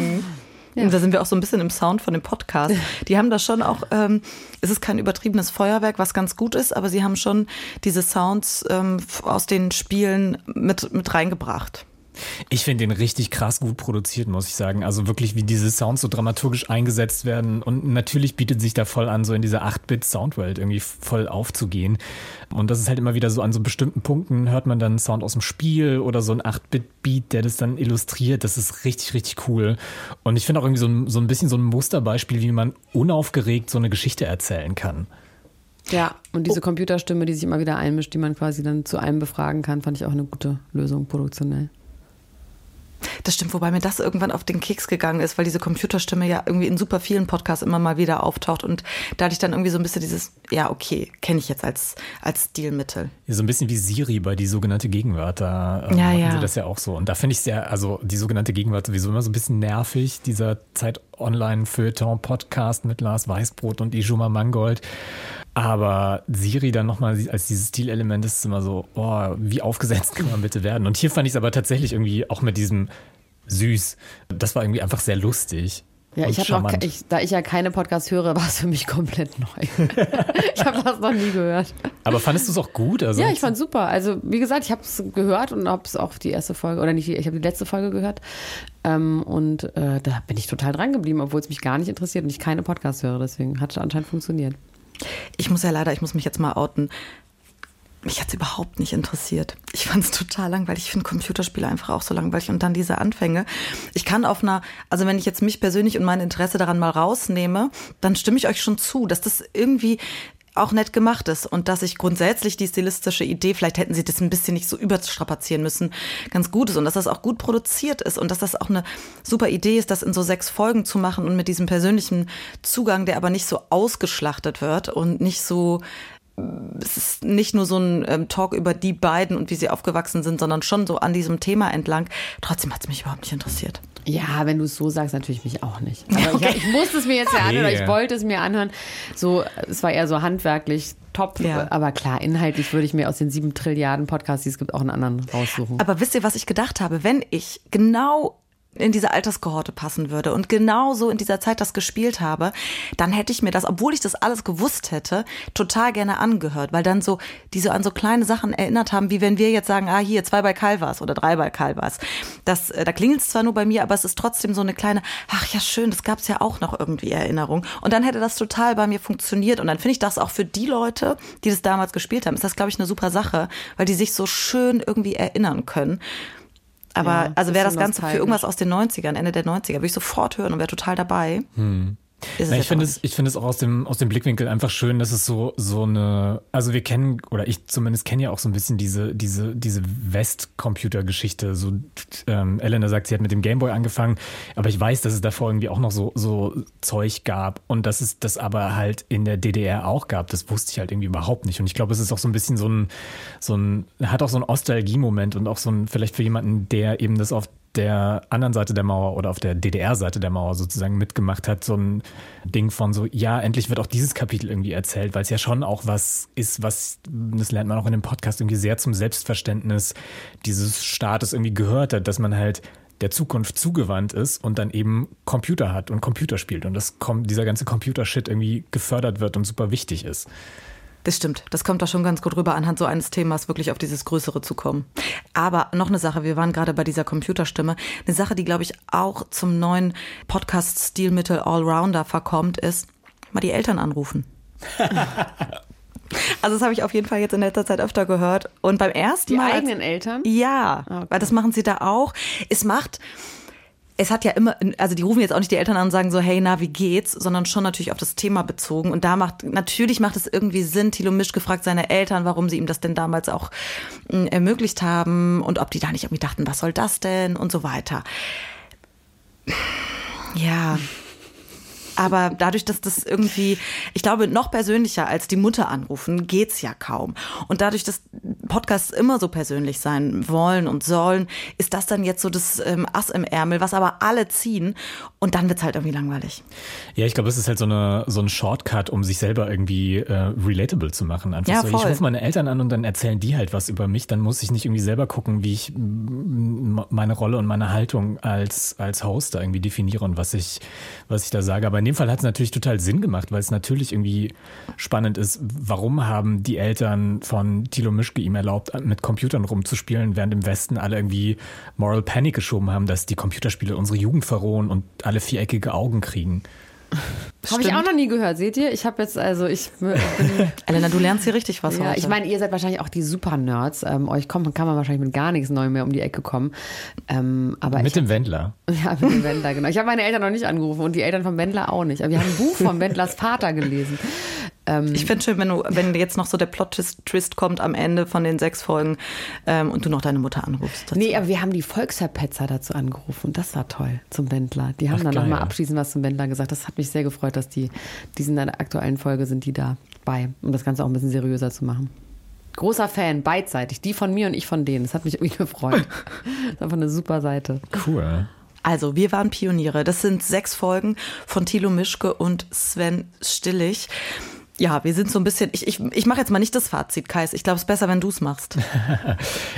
Ja. Und da sind wir auch so ein bisschen im Sound von dem Podcast. [LAUGHS] Die haben da schon auch, ähm, es ist kein übertriebenes Feuerwerk, was ganz gut ist, aber sie haben schon diese Sounds ähm, aus den Spielen mit, mit reingebracht. Ich finde den richtig krass gut produziert, muss ich sagen. Also wirklich, wie diese Sounds so dramaturgisch eingesetzt werden. Und natürlich bietet sich da voll an, so in dieser 8-Bit-Soundwelt irgendwie voll aufzugehen. Und das ist halt immer wieder so an so bestimmten Punkten hört man dann Sound aus dem Spiel oder so ein 8-Bit-Beat, der das dann illustriert. Das ist richtig, richtig cool. Und ich finde auch irgendwie so ein, so ein bisschen so ein Musterbeispiel, wie man unaufgeregt so eine Geschichte erzählen kann. Ja, und diese Computerstimme, die sich immer wieder einmischt, die man quasi dann zu einem befragen kann, fand ich auch eine gute Lösung produktionell. Das stimmt, wobei mir das irgendwann auf den Keks gegangen ist, weil diese Computerstimme ja irgendwie in super vielen Podcasts immer mal wieder auftaucht und da hatte ich dann irgendwie so ein bisschen dieses, ja, okay, kenne ich jetzt als, als Stilmittel. Ja, so ein bisschen wie Siri bei die sogenannte Gegenwart, da äh, ja, machen ja. sie das ja auch so. Und da finde ich sehr, also die sogenannte Gegenwart sowieso immer so ein bisschen nervig, dieser Zeit Online-Feuilleton-Podcast mit Lars Weißbrot und Ijuma Mangold. Aber Siri dann nochmal als dieses Stilelement ist immer so, oh, wie aufgesetzt [LAUGHS] kann man bitte werden? Und hier fand ich es aber tatsächlich irgendwie auch mit diesem süß. Das war irgendwie einfach sehr lustig. Ja, ich habe noch, ich, da ich ja keine Podcasts höre, war es für mich komplett neu. [LAUGHS] ich habe das noch nie gehört. Aber fandest du es auch gut? Also ja, ich fand super. Also wie gesagt, ich habe es gehört und habe es auch die erste Folge oder nicht, ich habe die letzte Folge gehört ähm, und äh, da bin ich total dran geblieben, obwohl es mich gar nicht interessiert und ich keine Podcasts höre. Deswegen hat es anscheinend funktioniert. Ich muss ja leider, ich muss mich jetzt mal outen. Mich hat es überhaupt nicht interessiert. Ich fand es total langweilig. Ich finde Computerspiele einfach auch so langweilig. Und dann diese Anfänge. Ich kann auf einer, also wenn ich jetzt mich persönlich und mein Interesse daran mal rausnehme, dann stimme ich euch schon zu, dass das irgendwie auch nett gemacht ist und dass ich grundsätzlich die stilistische Idee, vielleicht hätten sie das ein bisschen nicht so überstrapazieren müssen, ganz gut ist und dass das auch gut produziert ist und dass das auch eine super Idee ist, das in so sechs Folgen zu machen und mit diesem persönlichen Zugang, der aber nicht so ausgeschlachtet wird und nicht so es ist nicht nur so ein ähm, Talk über die beiden und wie sie aufgewachsen sind, sondern schon so an diesem Thema entlang. Trotzdem hat es mich überhaupt nicht interessiert. Ja, wenn du es so sagst, natürlich mich auch nicht. [LAUGHS] Aber okay. ich, ich, musste es mir jetzt ja anhören, nee. ich wollte es mir anhören. So, es war eher so handwerklich top. Ja. Aber klar, inhaltlich würde ich mir aus den sieben Trilliarden Podcasts, die es gibt, auch einen anderen raussuchen. Aber wisst ihr, was ich gedacht habe? Wenn ich genau in diese Alterskohorte passen würde und genauso in dieser Zeit das gespielt habe, dann hätte ich mir das, obwohl ich das alles gewusst hätte, total gerne angehört, weil dann so diese an so kleine Sachen erinnert haben, wie wenn wir jetzt sagen, ah hier zwei bei Calvas oder drei bei Calvas. Das äh, da klingelt es zwar nur bei mir, aber es ist trotzdem so eine kleine, ach ja schön, das gab es ja auch noch irgendwie Erinnerung und dann hätte das total bei mir funktioniert und dann finde ich das auch für die Leute, die das damals gespielt haben, ist das glaube ich eine super Sache, weil die sich so schön irgendwie erinnern können. Aber ja, also wäre das Ganze für irgendwas aus den 90ern, Ende der 90er, würde ich sofort hören und wäre total dabei. Hm. Na, ich finde es, ich finde es auch aus dem, aus dem Blickwinkel einfach schön, dass es so, so eine, also wir kennen, oder ich zumindest kenne ja auch so ein bisschen diese, diese, diese West-Computer-Geschichte. So, ähm, Elena sagt, sie hat mit dem Gameboy angefangen, aber ich weiß, dass es davor irgendwie auch noch so, so Zeug gab und dass es das aber halt in der DDR auch gab. Das wusste ich halt irgendwie überhaupt nicht. Und ich glaube, es ist auch so ein bisschen so ein, so ein, hat auch so einen Nostalgie-Moment und auch so ein, vielleicht für jemanden, der eben das auf der anderen Seite der Mauer oder auf der DDR-Seite der Mauer sozusagen mitgemacht hat, so ein Ding von so, ja, endlich wird auch dieses Kapitel irgendwie erzählt, weil es ja schon auch was ist, was, das lernt man auch in dem Podcast, irgendwie sehr zum Selbstverständnis dieses Staates irgendwie gehört hat, dass man halt der Zukunft zugewandt ist und dann eben Computer hat und Computer spielt und das kommt, dieser ganze Computer-Shit irgendwie gefördert wird und super wichtig ist. Das stimmt. Das kommt da schon ganz gut rüber, anhand so eines Themas wirklich auf dieses Größere zu kommen. Aber noch eine Sache, wir waren gerade bei dieser Computerstimme. Eine Sache, die, glaube ich, auch zum neuen Podcast-Stilmittel Allrounder verkommt, ist, mal die Eltern anrufen. [LAUGHS] Also das habe ich auf jeden Fall jetzt in letzter Zeit öfter gehört. Und beim ersten Die Mal. als- eigenen Eltern? Ja, Okay. weil das machen sie da auch. Es macht, es hat ja immer, also die rufen jetzt auch nicht die Eltern an und sagen so, hey, na, wie geht's, sondern schon natürlich auf das Thema bezogen. Und da macht, natürlich macht es irgendwie Sinn, Thilo Misch gefragt seine Eltern, warum sie ihm das denn damals auch mh, ermöglicht haben und ob die da nicht irgendwie dachten, was soll das denn und so weiter. Ja. Aber dadurch, dass das irgendwie, ich glaube, noch persönlicher als die Mutter anrufen, geht's ja kaum. Und dadurch, dass Podcasts immer so persönlich sein wollen und sollen, ist das dann jetzt so das ähm, Ass im Ärmel, was aber alle ziehen. Und dann wird's halt irgendwie langweilig. Ja, ich glaube, es ist halt so, eine, so ein Shortcut, um sich selber irgendwie äh, relatable zu machen. Einfach Ja, so, voll. ich rufe meine Eltern an und dann erzählen die halt was über mich. Dann muss ich nicht irgendwie selber gucken, wie ich meine Rolle und meine Haltung als, als Host da irgendwie definiere und was ich, was ich da sage. Aber in dem Fall hat es natürlich total Sinn gemacht, weil es natürlich irgendwie spannend ist, warum haben die Eltern von Thilo Mischke ihm erlaubt, mit Computern rumzuspielen, während im Westen alle irgendwie Moral Panic geschoben haben, dass die Computerspiele unsere Jugend verrohen und alle viereckige Augen kriegen. Habe ich auch noch nie gehört, seht ihr? Ich habe jetzt, also ich bin [LAUGHS] Elena, du lernst hier richtig was Ja, heute. ich meine, ihr seid wahrscheinlich auch die Super-Nerds. Ähm, euch kommt, kann man wahrscheinlich mit gar nichts Neuem mehr um die Ecke kommen. Ähm, aber Mit dem Wendler. [LAUGHS] ja, mit dem Wendler, genau. Ich habe meine Eltern noch nicht angerufen und die Eltern vom Wendler auch nicht. Aber wir haben ein Buch vom Wendlers Vater gelesen. Ähm, ich finde schön, wenn du, wenn jetzt noch so der Plot-Twist kommt am Ende von den sechs Folgen ähm, und du noch deine Mutter anrufst. dazu. Nee, aber wir haben die Volksverpetzer dazu angerufen und das war toll zum Wendler. Die haben Ach, dann nochmal abschließend was zum Wendler gesagt. Das hat mich sehr gefreut, dass die, die sind in der aktuellen Folge sind die dabei, um das Ganze auch ein bisschen seriöser zu machen. Großer Fan, beidseitig. Die von mir und ich von denen. Das hat mich irgendwie [LAUGHS] gefreut. Das ist einfach eine super Seite. Cool. Also, wir waren Pioniere. Das sind sechs Folgen von Thilo Mischke und Sven Stillig. Ja, wir sind so ein bisschen. Ich, ich, ich mache jetzt mal nicht das Fazit, Kais. Ich glaube, es ist besser, wenn du es machst. [LAUGHS]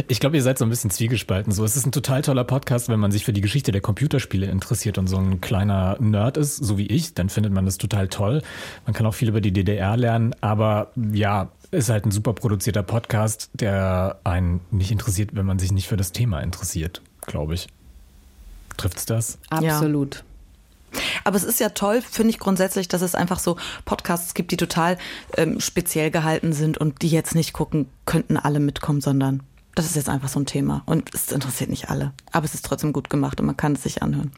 Ich glaube, ihr seid so ein bisschen zwiegespalten. So, es ist ein total toller Podcast, wenn man sich für die Geschichte der Computerspiele interessiert und so ein kleiner Nerd ist, so wie ich, dann findet man das total toll. Man kann auch viel über die DDR lernen, aber ja, ist halt ein super produzierter Podcast, der einen nicht interessiert, wenn man sich nicht für das Thema interessiert, glaube ich. Trifft's das? Absolut. Aber es ist ja toll, finde ich grundsätzlich, dass es einfach so Podcasts gibt, die total ähm, speziell gehalten sind und die jetzt nicht gucken, könnten alle mitkommen, sondern das ist jetzt einfach so ein Thema. Und es interessiert nicht alle. Aber es ist trotzdem gut gemacht und man kann es sich anhören.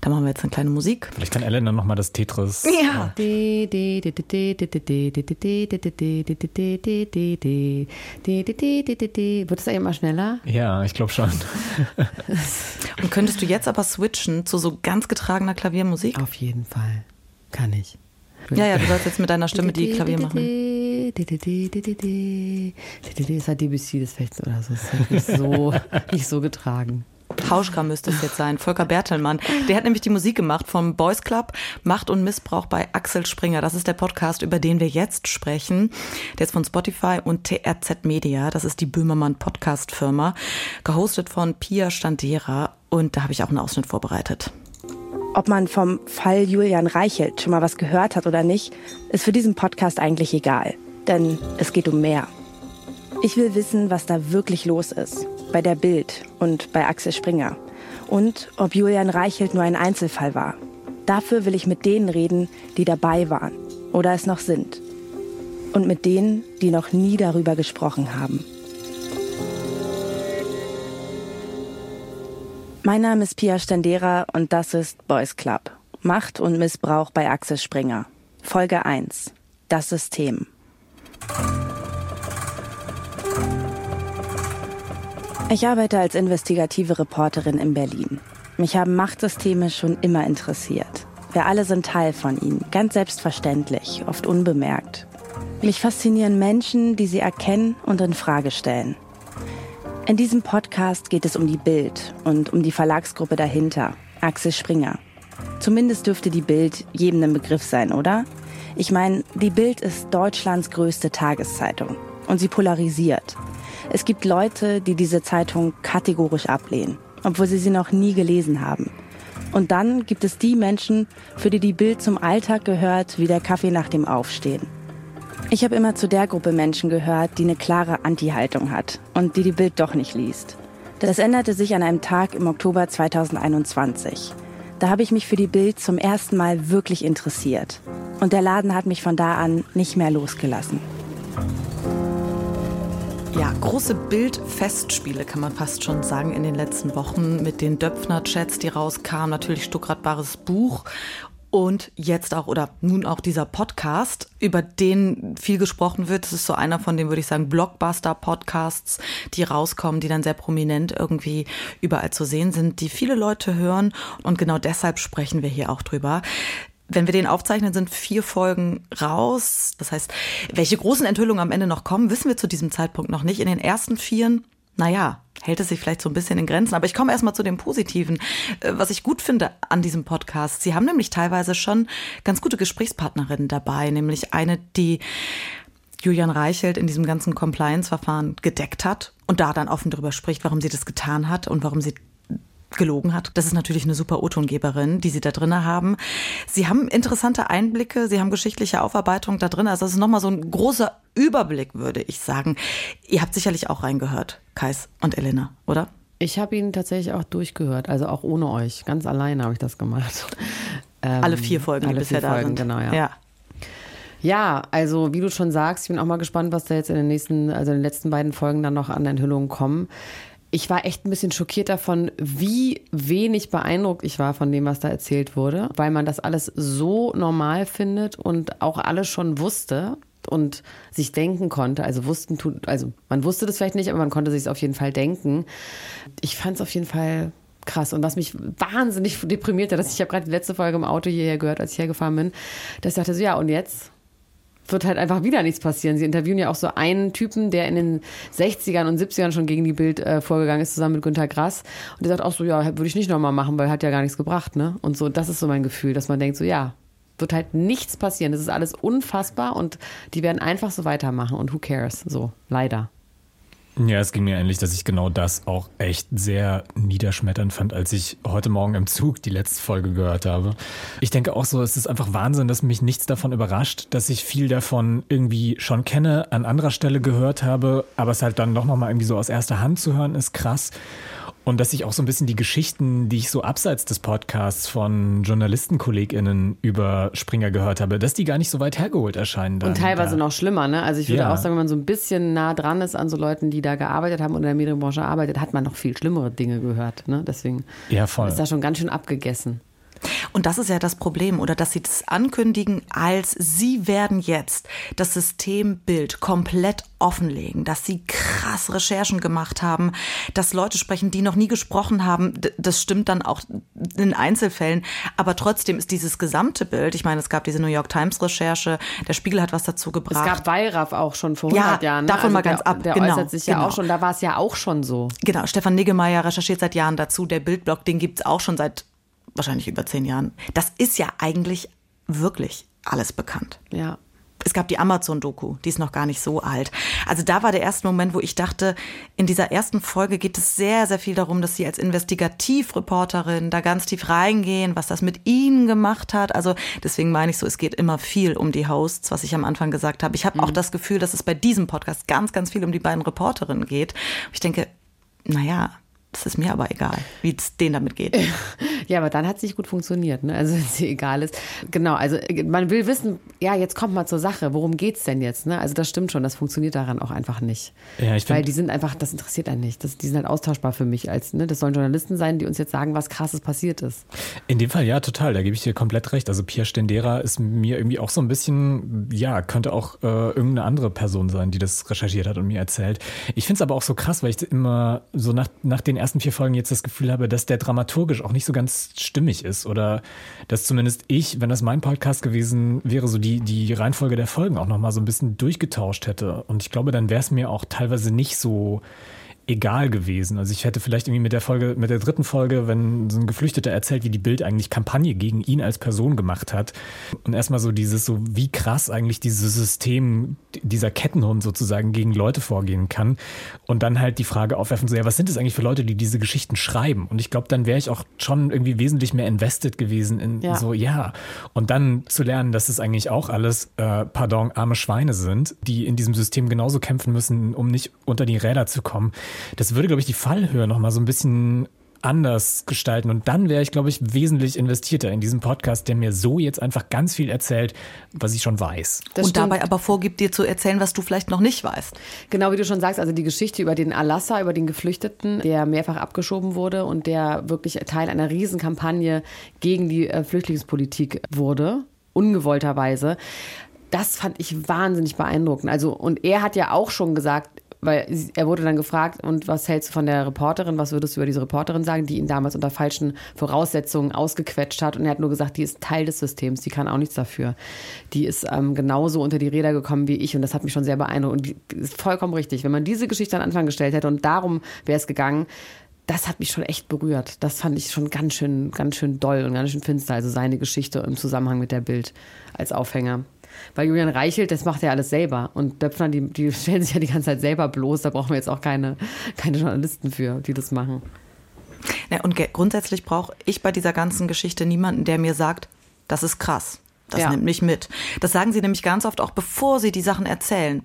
Da machen wir jetzt eine kleine Musik. Vielleicht kann Ellen dann nochmal das Tetris. Ja. Wird es eigentlich immer schneller? Ja, ich glaube schon. Und könntest du jetzt aber switchen zu so ganz getragener Klaviermusik? Auf jeden Fall. Kann ich. Ja, ja, du sollst jetzt mit deiner Stimme die Klavier machen. Das ist halt Debussy, das fällt oder so. Das ist halt nicht so, nicht so getragen. Hauschka müsste es jetzt sein. Volker Bertelmann. Der hat nämlich die Musik gemacht vom Boys Club Macht und Missbrauch bei Axel Springer. Das ist der Podcast, über den wir jetzt sprechen. Der ist von Spotify und TRZ Media. Das ist die Böhmermann Podcast Firma. Gehostet von Pia Standera. Und da habe ich auch einen Ausschnitt vorbereitet. Ob man vom Fall Julian Reichelt schon mal was gehört hat oder nicht, ist für diesen Podcast eigentlich egal. Denn es geht um mehr. Ich will wissen, was da wirklich los ist. Bei der Bild und bei Axel Springer. Und ob Julian Reichelt nur ein Einzelfall war. Dafür will ich mit denen reden, die dabei waren oder es noch sind. Und mit denen, die noch nie darüber gesprochen haben. Mein Name ist Pia Standera und das ist Boys Club. Macht und Missbrauch bei Axel Springer. Folge 1. Das System. Ich arbeite als investigative Reporterin in Berlin. Mich haben Machtsysteme schon immer interessiert. Wir alle sind Teil von ihnen, ganz selbstverständlich, oft unbemerkt. Mich faszinieren Menschen, die sie erkennen und in Frage stellen. In diesem Podcast geht es um die Bild und um die Verlagsgruppe dahinter, Axel Springer. Zumindest dürfte die Bild jedem ein Begriff sein, oder? Ich meine, die Bild ist Deutschlands größte Tageszeitung und sie polarisiert. Es gibt Leute, die diese Zeitung kategorisch ablehnen, obwohl sie sie noch nie gelesen haben. Und dann gibt es die Menschen, für die die Bild zum Alltag gehört wie der Kaffee nach dem Aufstehen. Ich habe immer zu der Gruppe Menschen gehört, die eine klare Anti-Haltung hat und die die Bild doch nicht liest. Das änderte sich an einem Tag im Oktober 2021. Da habe ich mich für die Bild zum ersten Mal wirklich interessiert. Und der Laden hat mich von da an nicht mehr losgelassen. Ja, große Bildfestspiele kann man fast schon sagen in den letzten Wochen mit den Döpfner-Chats, die rauskamen, natürlich Stuckrad Buch und jetzt auch oder nun auch dieser Podcast, über den viel gesprochen wird. Das ist so einer von den, würde ich sagen, Blockbuster-Podcasts, die rauskommen, die dann sehr prominent irgendwie überall zu sehen sind, die viele Leute hören. Und genau deshalb sprechen wir hier auch drüber. Wenn wir den aufzeichnen, sind vier Folgen raus. Das heißt, welche großen Enthüllungen am Ende noch kommen, wissen wir zu diesem Zeitpunkt noch nicht. In den ersten vieren naja, hält es sich vielleicht so ein bisschen in Grenzen. Aber ich komme erstmal zu dem Positiven, äh, was ich gut finde an diesem Podcast. Sie haben nämlich teilweise schon ganz gute Gesprächspartnerinnen dabei, nämlich eine, die Julian Reichelt in diesem ganzen Compliance-Verfahren gedeckt hat und da dann offen darüber spricht, warum sie das getan hat und warum sie gelogen hat. Das ist natürlich eine super O-Tongeberin, die Sie da drin haben. Sie haben interessante Einblicke, Sie haben geschichtliche Aufarbeitung da drin. Also das ist nochmal so ein großer Überblick, würde ich sagen. Ihr habt sicherlich auch reingehört, Kais und Elena, oder? Ich habe ihn tatsächlich auch durchgehört, also auch ohne euch. Ganz alleine habe ich das gemacht. Ähm, [LAUGHS] alle vier Folgen, alle die bisher vier da Folgen, sind. Genau, ja. ja. Ja, also wie du schon sagst, ich bin auch mal gespannt, was da jetzt in den nächsten, also in den letzten beiden Folgen dann noch an Enthüllungen kommen ich war echt ein bisschen schockiert davon, wie wenig beeindruckt ich war von dem, was da erzählt wurde, weil man das alles so normal findet und auch alles schon wusste und sich denken konnte. Also wussten, also man wusste das vielleicht nicht, aber man konnte sich es auf jeden Fall denken. Ich fand es auf jeden Fall krass. Und was mich wahnsinnig deprimiert hat, dass ich habe gerade die letzte Folge im Auto hierher gehört, als ich hergefahren bin, dass ich dachte so, ja, und jetzt? Wird halt einfach wieder nichts passieren. Sie interviewen ja auch so einen Typen, der in den 60ern und 70ern schon gegen die Bild äh, vorgegangen ist, zusammen mit Günter Grass. Und der sagt auch so, ja, würde ich nicht nochmal machen, weil hat ja gar nichts gebracht, ne? Und so, das ist so mein Gefühl, dass man denkt so, ja, wird halt nichts passieren. Das ist alles unfassbar und die werden einfach so weitermachen und who cares? So, leider. Ja, es ging mir ähnlich, dass ich genau das auch echt sehr niederschmetternd fand, als ich heute Morgen im Zug die letzte Folge gehört habe. Ich denke auch so, es ist einfach Wahnsinn, dass mich nichts davon überrascht, dass ich viel davon irgendwie schon kenne, an anderer Stelle gehört habe, aber es halt dann doch nochmal irgendwie so aus erster Hand zu hören, ist krass. Und dass ich auch so ein bisschen die Geschichten, die ich so abseits des Podcasts von JournalistenkollegInnen über Springer gehört habe, dass die gar nicht so weit hergeholt erscheinen. Dann und teilweise noch schlimmer, ne? Also ich würde Ja. auch sagen, wenn man so ein bisschen nah dran ist an so Leuten, die da gearbeitet haben und in der Medienbranche arbeitet, hat man noch viel schlimmere Dinge gehört. Ne? Deswegen Ja, voll. ist da schon ganz schön abgegessen. Und das ist ja das Problem, oder dass sie das ankündigen, als sie werden jetzt das Systembild komplett offenlegen, dass sie krass Recherchen gemacht haben, dass Leute sprechen, die noch nie gesprochen haben. Das stimmt dann auch in Einzelfällen. Aber trotzdem ist dieses gesamte Bild, ich meine, es gab diese New York Times Recherche, der Spiegel hat was dazu Es gebracht. gab Weyraff auch schon vor Ja, 100 Jahren. Ne? davon mal der, ganz ab, Der genau, äußert sich ja genau. auch schon, da war es ja auch schon so. Genau, Stefan Niggemeier recherchiert seit Jahren dazu. Der Bildblog, den gibt's auch schon seit wahrscheinlich über zehn Jahren. Das ist ja eigentlich wirklich alles bekannt. Ja. Es gab die Amazon-Doku, die ist noch gar nicht so alt. Also da war der erste Moment, wo ich dachte, in dieser ersten Folge geht es sehr, sehr viel darum, dass sie als Investigativreporterin da ganz tief reingehen, was das mit ihnen gemacht hat. Also deswegen meine ich so, es geht immer viel um die Hosts, was ich am Anfang gesagt habe. Ich habe auch das Gefühl, dass es bei diesem Podcast ganz, ganz viel um die beiden Reporterinnen geht. Ich denke, naja, Das ist mir aber egal, wie es denen damit geht. [LAUGHS] ja, aber dann hat es nicht gut funktioniert, ne? Also [LAUGHS] wenn es dir egal ist. Genau, also man will wissen, ja, jetzt kommt mal zur Sache, worum geht's denn jetzt? Ne? Also das stimmt schon, das funktioniert daran auch einfach nicht. Ja, ich Weil die sind einfach, das interessiert einen nicht. Das, die sind halt austauschbar für mich. Als, ne? Das sollen Journalisten sein, die uns jetzt sagen, was krasses passiert ist. In dem Fall ja, total. Da gebe ich dir komplett recht. Also Pia Stendera ist mir irgendwie auch so ein bisschen, ja, könnte auch äh, irgendeine andere Person sein, die das recherchiert hat und mir erzählt. Ich finde es aber auch so krass, weil ich immer so nach, nach den ersten vier Folgen jetzt das Gefühl habe, dass der dramaturgisch auch nicht so ganz stimmig ist oder dass zumindest ich, wenn das mein Podcast gewesen wäre, so die, die Reihenfolge der Folgen auch nochmal so ein bisschen durchgetauscht hätte. Und ich glaube, dann wäre es mir auch teilweise nicht so egal gewesen. Also ich hätte vielleicht irgendwie mit der Folge, mit der dritten Folge, wenn so ein Geflüchteter erzählt, wie die Bild eigentlich Kampagne gegen ihn als Person gemacht hat und erstmal so dieses, so wie krass eigentlich dieses System, dieser Kettenhund sozusagen gegen Leute vorgehen kann und dann halt die Frage aufwerfen, so ja, was sind es eigentlich für Leute, die diese Geschichten schreiben? Und ich glaube, dann wäre ich auch schon irgendwie wesentlich mehr invested gewesen in ja. so, ja. Und dann zu lernen, dass es eigentlich auch alles, äh, pardon, arme Schweine sind, die in diesem System genauso kämpfen müssen, um nicht unter die Räder zu kommen das würde, glaube ich, die Fallhöhe nochmal so ein bisschen anders gestalten. Und dann wäre ich, glaube ich, wesentlich investierter in diesem Podcast, der mir so jetzt einfach ganz viel erzählt, was ich schon weiß. Das und stimmt. dabei aber vorgibt, dir zu erzählen, was du vielleicht noch nicht weißt. Genau wie du schon sagst, also die Geschichte über den Alassa, über den Geflüchteten, der mehrfach abgeschoben wurde und der wirklich Teil einer Riesenkampagne gegen die äh, Flüchtlingspolitik wurde, ungewollterweise. Das fand ich wahnsinnig beeindruckend. Also, und er hat ja auch schon gesagt, weil er wurde dann gefragt, und was hältst du von der Reporterin, was würdest du über diese Reporterin sagen, die ihn damals unter falschen Voraussetzungen ausgequetscht hat. Und er hat nur gesagt, die ist Teil des Systems, die kann auch nichts dafür. Die ist ähm, genauso unter die Räder gekommen wie ich und das hat mich schon sehr beeindruckt. Und die ist vollkommen richtig. Wenn man diese Geschichte an Anfang gestellt hätte und darum wäre es gegangen, das hat mich schon echt berührt. Das fand ich schon ganz schön, ganz schön doll und ganz schön finster. Also seine Geschichte im Zusammenhang mit der Bild als Aufhänger. Weil Julian Reichelt, das macht ja alles selber. Und Döpfner, die, die [LAUGHS] stellen sich ja die ganze Zeit selber bloß. Da brauchen wir jetzt auch keine, keine Journalisten für, die das machen. Ja, und grundsätzlich brauche ich bei dieser ganzen Geschichte niemanden, der mir sagt, das ist krass. Das ja. nimmt mich mit. Das sagen sie nämlich ganz oft auch, bevor sie die Sachen erzählen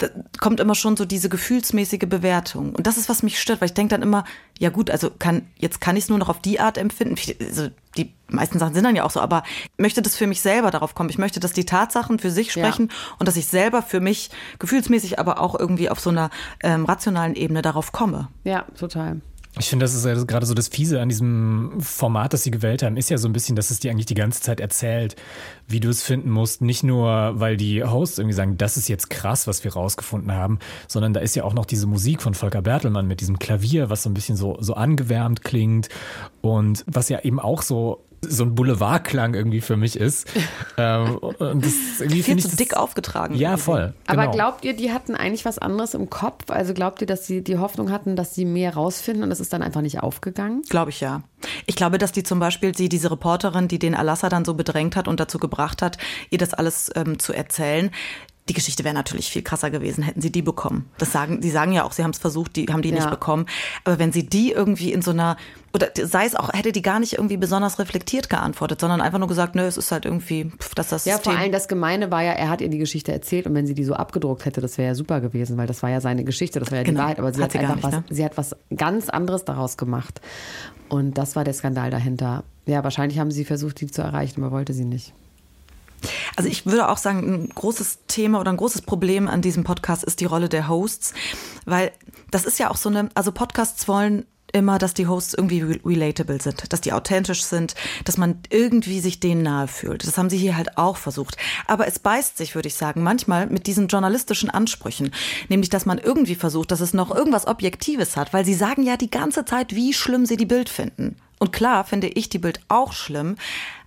da kommt immer schon so diese gefühlsmäßige Bewertung. Und das ist, was mich stört, weil ich denke dann immer, ja gut, also kann, jetzt kann ich es nur noch auf die Art empfinden. Also die meisten Sachen sind dann ja auch so, aber ich möchte das für mich selber darauf kommen. Ich möchte, dass die Tatsachen für sich sprechen ja. und dass ich selber für mich gefühlsmäßig, aber auch irgendwie auf so einer ähm, rationalen Ebene darauf komme. Ja, total. Ich finde, das ist ja gerade so das Fiese an diesem Format, das sie gewählt haben, ist ja so ein bisschen, dass es dir eigentlich die ganze Zeit erzählt, wie du es finden musst. Nicht nur, weil die Hosts irgendwie sagen, das ist jetzt krass, was wir rausgefunden haben, sondern da ist ja auch noch diese Musik von Volker Bertelmann mit diesem Klavier, was so ein bisschen so, so angewärmt klingt und was ja eben auch so so ein Boulevardklang irgendwie für mich ist. [LAUGHS] ähm, und das irgendwie Viel zu so dick aufgetragen. Ja, voll. Genau. Aber glaubt ihr, die hatten eigentlich was anderes im Kopf? Also glaubt ihr, dass sie die Hoffnung hatten, dass sie mehr rausfinden und es ist dann einfach nicht aufgegangen? Glaube ich ja. Ich glaube, dass die zum Beispiel, sie, diese Reporterin, die den Alassa dann so bedrängt hat und dazu gebracht hat, ihr das alles ähm, zu erzählen, die Geschichte wäre natürlich viel krasser gewesen, hätten sie die bekommen. Das sagen, sie sagen ja auch, sie haben es versucht, die haben die ja. nicht bekommen. Aber wenn sie die irgendwie in so einer, oder sei es auch, hätte die gar nicht irgendwie besonders reflektiert geantwortet, sondern einfach nur gesagt, nö, es ist halt irgendwie, pff, dass das Ja, System vor allem das Gemeine war ja, er hat ihr die Geschichte erzählt und wenn sie die so abgedruckt hätte, das wäre ja super gewesen, weil das war ja seine Geschichte, das war ja die genau. Wahrheit, aber sie hat, hat sie einfach nicht, was, ne? sie hat was ganz anderes daraus gemacht. Und das war der Skandal dahinter. Ja, wahrscheinlich haben sie versucht, die zu erreichen, aber wollte sie nicht. Also ich würde auch sagen, ein großes Thema oder ein großes Problem an diesem Podcast ist die Rolle der Hosts, weil das ist ja auch so eine, also Podcasts wollen immer, dass die Hosts irgendwie relatable sind, dass die authentisch sind, dass man irgendwie sich denen nahe fühlt. Das haben sie hier halt auch versucht. Aber es beißt sich, würde ich sagen, manchmal mit diesen journalistischen Ansprüchen. Nämlich, dass man irgendwie versucht, dass es noch irgendwas Objektives hat, weil sie sagen ja die ganze Zeit, wie schlimm sie die Bild finden. Und klar finde ich die Bild auch schlimm,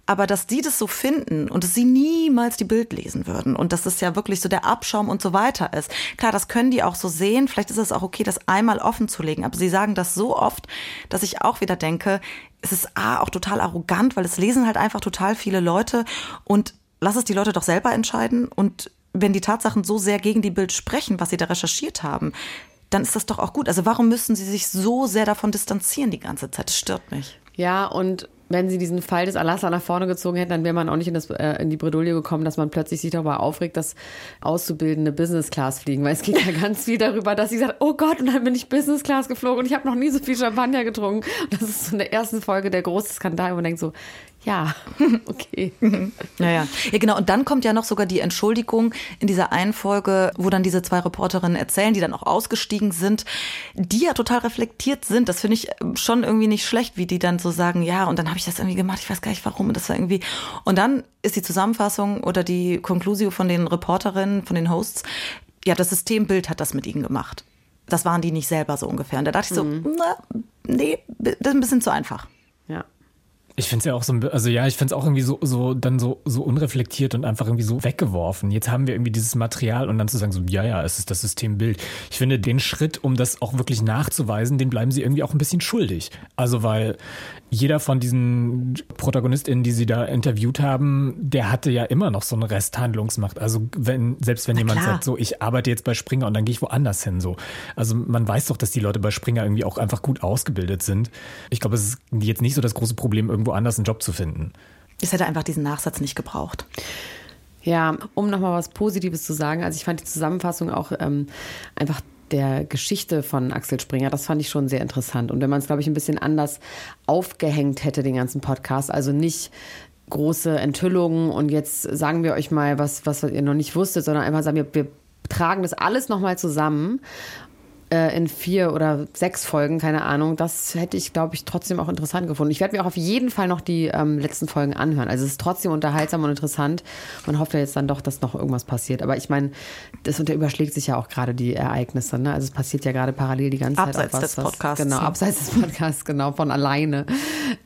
aber dass die das so finden und dass sie niemals die Bild lesen würden und dass das ja wirklich so der Abschaum und so weiter ist. Klar, das können die auch so sehen. Vielleicht ist es auch okay, das einmal offen zu legen. Aber sie sagen das so oft, dass ich auch wieder denke, es ist A, auch total arrogant, weil es lesen halt einfach total viele Leute und lass es die Leute doch selber entscheiden. Und wenn die Tatsachen so sehr gegen die Bild sprechen, was sie da recherchiert haben, dann ist das doch auch gut. Also warum müssen sie sich so sehr davon distanzieren die ganze Zeit? Das stört mich. Ja, und wenn sie diesen Fall des Alassa nach vorne gezogen hätten, dann wäre man auch nicht in, das, äh, in die Bredouille gekommen, dass man plötzlich sich darüber aufregt, dass Auszubildende Business Class fliegen. Weil es geht ja [LAUGHS] ganz viel darüber, dass sie sagt, oh Gott, und dann bin ich Business Class geflogen und ich habe noch nie so viel Champagner getrunken. Und das ist so in der ersten Folge der große Skandal, wo man denkt so, ja, [LAUGHS] okay. Naja. Ja, genau. Und dann kommt ja noch sogar die Entschuldigung in dieser einen Folge, wo dann diese zwei Reporterinnen erzählen, die dann auch ausgestiegen sind, die ja total reflektiert sind. Das finde ich schon irgendwie nicht schlecht, wie die dann so sagen, ja, und dann habe ich das irgendwie gemacht, ich weiß gar nicht warum. Und das war irgendwie. Und dann ist die Zusammenfassung oder die Conclusio von den Reporterinnen, von den Hosts, ja, das Systembild hat das mit ihnen gemacht. Das waren die nicht selber so ungefähr. Und da dachte ich so, Mhm. na, nee, das ist ein bisschen zu einfach. Ich finde es ja auch so, also ja, ich finde es auch irgendwie so, so, dann so, so unreflektiert und einfach irgendwie so weggeworfen. Jetzt haben wir irgendwie dieses Material und dann zu sagen so, ja, ja, es ist das Systembild. Ich finde den Schritt, um das auch wirklich nachzuweisen, den bleiben sie irgendwie auch ein bisschen schuldig. Also weil jeder von diesen ProtagonistInnen, die sie da interviewt haben, der hatte ja immer noch so eine Resthandlungsmacht. Also wenn, selbst wenn jemand klar. sagt so, ich arbeite jetzt bei Springer und dann gehe ich woanders hin, so. Also man weiß doch, dass die Leute bei Springer irgendwie auch einfach gut ausgebildet sind. Ich glaube, es ist jetzt nicht so das große Problem, irgendwo anders einen Job zu finden. Es hätte einfach diesen Nachsatz nicht gebraucht. Ja, um nochmal was Positives zu sagen. Also ich fand die Zusammenfassung auch ähm, einfach der Geschichte von Axel Springer, das fand ich schon sehr interessant. Und wenn man es, glaube ich, ein bisschen anders aufgehängt hätte, den ganzen Podcast, also nicht große Enthüllungen und jetzt sagen wir euch mal was, was ihr noch nicht wusstet, sondern einfach sagen, wir, wir tragen das alles nochmal zusammen äh, in vier oder sechs Folgen, keine Ahnung. Das hätte ich, glaube ich, trotzdem auch interessant gefunden. Ich werde mir auch auf jeden Fall noch die ähm, letzten Folgen anhören. Also es ist trotzdem unterhaltsam und interessant. Man hofft ja jetzt dann doch, dass noch irgendwas passiert. Aber ich meine, das unter überschlägt sich ja auch gerade die Ereignisse. Ne? Also es passiert ja gerade parallel die ganze Abseits Zeit. was, des Podcasts, Was, genau, abseits des Podcasts, genau, von alleine.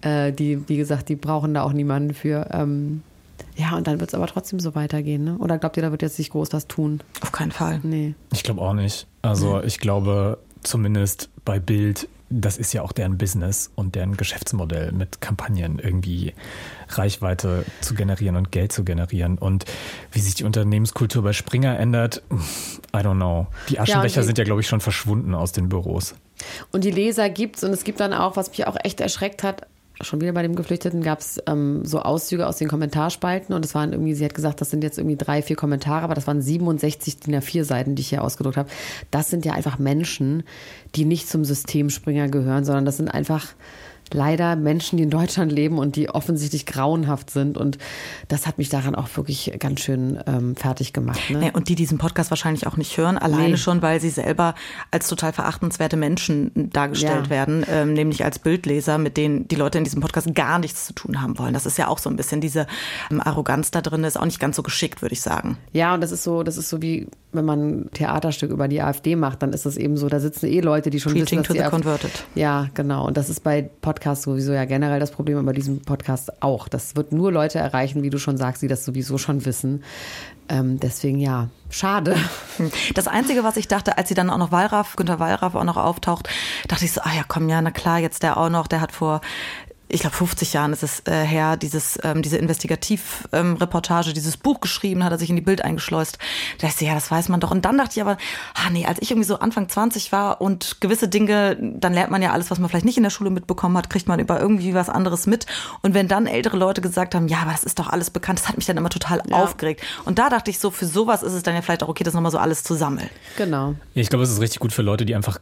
Äh, die, wie gesagt, die brauchen da auch niemanden für. Ähm, ja, und dann wird es aber trotzdem so weitergehen. Ne? Oder glaubt ihr, da wird jetzt nicht groß was tun? Auf keinen Fall. Nee. Ich glaube auch nicht. Also ich glaube zumindest bei Bild, das ist ja auch deren Business und deren Geschäftsmodell mit Kampagnen irgendwie Reichweite zu generieren und Geld zu generieren. Und wie sich die Unternehmenskultur bei Springer ändert, I don't know. Die Aschenbecher die- sind ja, glaube ich, schon verschwunden aus den Büros. Und die Leser gibt's und es gibt dann auch, was mich auch echt erschreckt hat, schon wieder bei dem Geflüchteten gab es ähm, so Auszüge aus den Kommentarspalten und es waren irgendwie, sie hat gesagt, das sind jetzt irgendwie drei, vier Kommentare, aber das waren 67 DIN A4 Seiten, die ich hier ausgedruckt habe. Das sind ja einfach Menschen, die nicht zum Systemspringer gehören, sondern das sind einfach leider Menschen, die in Deutschland leben und die offensichtlich grauenhaft sind. Und das hat mich daran auch wirklich ganz schön ähm, fertig gemacht. Ne? Nee, und die diesen Podcast wahrscheinlich auch nicht hören, alleine Nee. schon, weil sie selber als total verachtenswerte Menschen dargestellt Ja. werden, ähm, nämlich als Bildleser, mit denen die Leute in diesem Podcast gar nichts zu tun haben wollen. Das ist ja auch so ein bisschen diese ähm, Arroganz da drin, ist auch nicht ganz so geschickt, würde ich sagen. Ja, und das ist so, das ist so wie, wenn man ein Theaterstück über die AfD macht, dann ist das eben so, da sitzen eh Leute, die schon Preaching wissen, dass to the AfD converted. Ja, genau. Und das ist bei Podcasts sowieso ja generell das Problem, aber diesem Podcast auch. Das wird nur Leute erreichen, wie du schon sagst, die das sowieso schon wissen. Ähm, deswegen ja, schade. [LAUGHS] Das Einzige, was ich dachte, als sie dann auch noch Wallraff, Günter Wallraff auch noch auftaucht, dachte ich so, ah ja, komm, ja, na klar, jetzt der auch noch, der hat vor ich glaube 50 Jahren ist es äh, her, dieses, ähm, diese Investigativreportage, ähm, Reportage, dieses Buch geschrieben, hat er sich in die Bild eingeschleust. Da dachte ich, ja, das weiß man doch. Und dann dachte ich aber, ah nee, als ich irgendwie so Anfang 20 war und gewisse Dinge, dann lernt man ja alles, was man vielleicht nicht in der Schule mitbekommen hat, kriegt man über irgendwie was anderes mit. Und wenn dann ältere Leute gesagt haben, ja, aber das ist doch alles bekannt, das hat mich dann immer total aufgeregt. Und da dachte ich so, für sowas ist es dann ja vielleicht auch okay, das nochmal so alles zu sammeln. Genau. Ja, ich glaube, es ist richtig gut für Leute, die einfach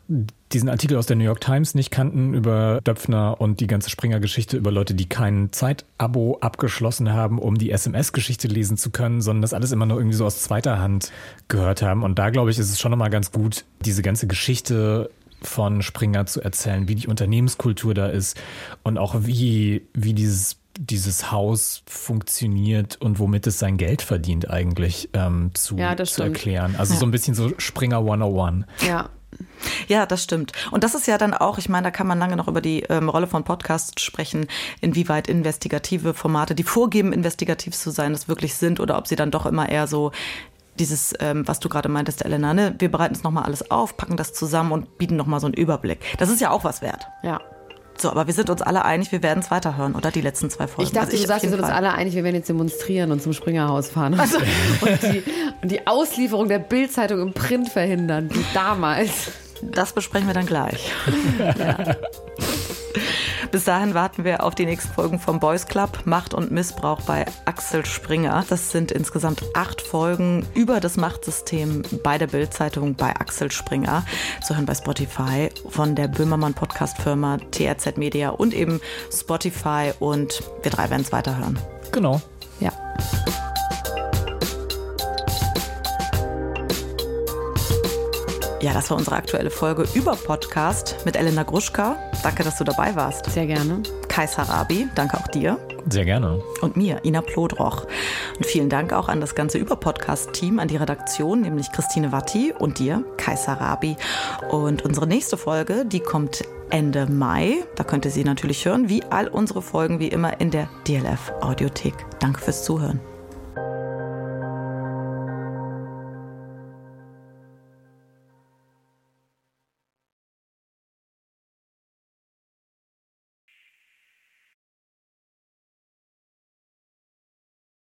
diesen Artikel aus der New York Times nicht kannten über Döpfner und die ganze Springer-Geschichte, über Leute, die kein Zeitabo abgeschlossen haben, um die SMS-Geschichte lesen zu können, sondern das alles immer nur irgendwie so aus zweiter Hand gehört haben. Und da, glaube ich, ist es schon nochmal ganz gut, diese ganze Geschichte von Springer zu erzählen, wie die Unternehmenskultur da ist und auch wie, wie dieses dieses Haus funktioniert und womit es sein Geld verdient eigentlich ähm, zu, Ja, zu erklären. Also Ja. so ein bisschen so Springer 101. Ja. Ja, das stimmt. Und das ist ja dann auch, ich meine, da kann man lange noch über die ähm, Rolle von Podcasts sprechen, inwieweit investigative Formate, die vorgeben, investigativ zu sein, es wirklich sind oder ob sie dann doch immer eher so dieses, ähm, was du gerade meintest, Elena, ne? wir bereiten es nochmal alles auf, packen das zusammen und bieten nochmal so einen Überblick. Das ist ja auch was wert. Ja. So, aber wir sind uns alle einig, wir werden es weiterhören, oder? Die letzten zwei Folgen. Ich dachte, Also du sagst, wir sind uns alle einig, wir werden jetzt demonstrieren und zum Springerhaus fahren. [LAUGHS] Und, die, und die Auslieferung der Bildzeitung im Print verhindern, wie damals. Das besprechen wir dann gleich. [LAUGHS] Bis dahin warten wir auf die nächsten Folgen vom Boys Club, Macht und Missbrauch bei Axel Springer. Das sind insgesamt acht Folgen über das Machtsystem bei der Bildzeitung bei Axel Springer. Zu hören bei Spotify von der Böhmermann Podcast Firma TRZ Media und eben Spotify und wir drei werden es weiterhören. Genau. Ja. Ja, das war unsere aktuelle Folge über Podcast mit Elena Gruschka. Danke, dass du dabei warst. Sehr gerne. Kai Sarabi, danke auch dir. Sehr gerne. Und mir, Ina Plodroch. Und vielen Dank auch an das ganze Über-Podcast-Team, an die Redaktion, nämlich Christine Watti und dir, Kai Sarabi. Und unsere nächste Folge, die kommt Ende Mai. Da könnt ihr sie natürlich hören, wie all unsere Folgen wie immer in der DLF Audiothek. Danke fürs Zuhören.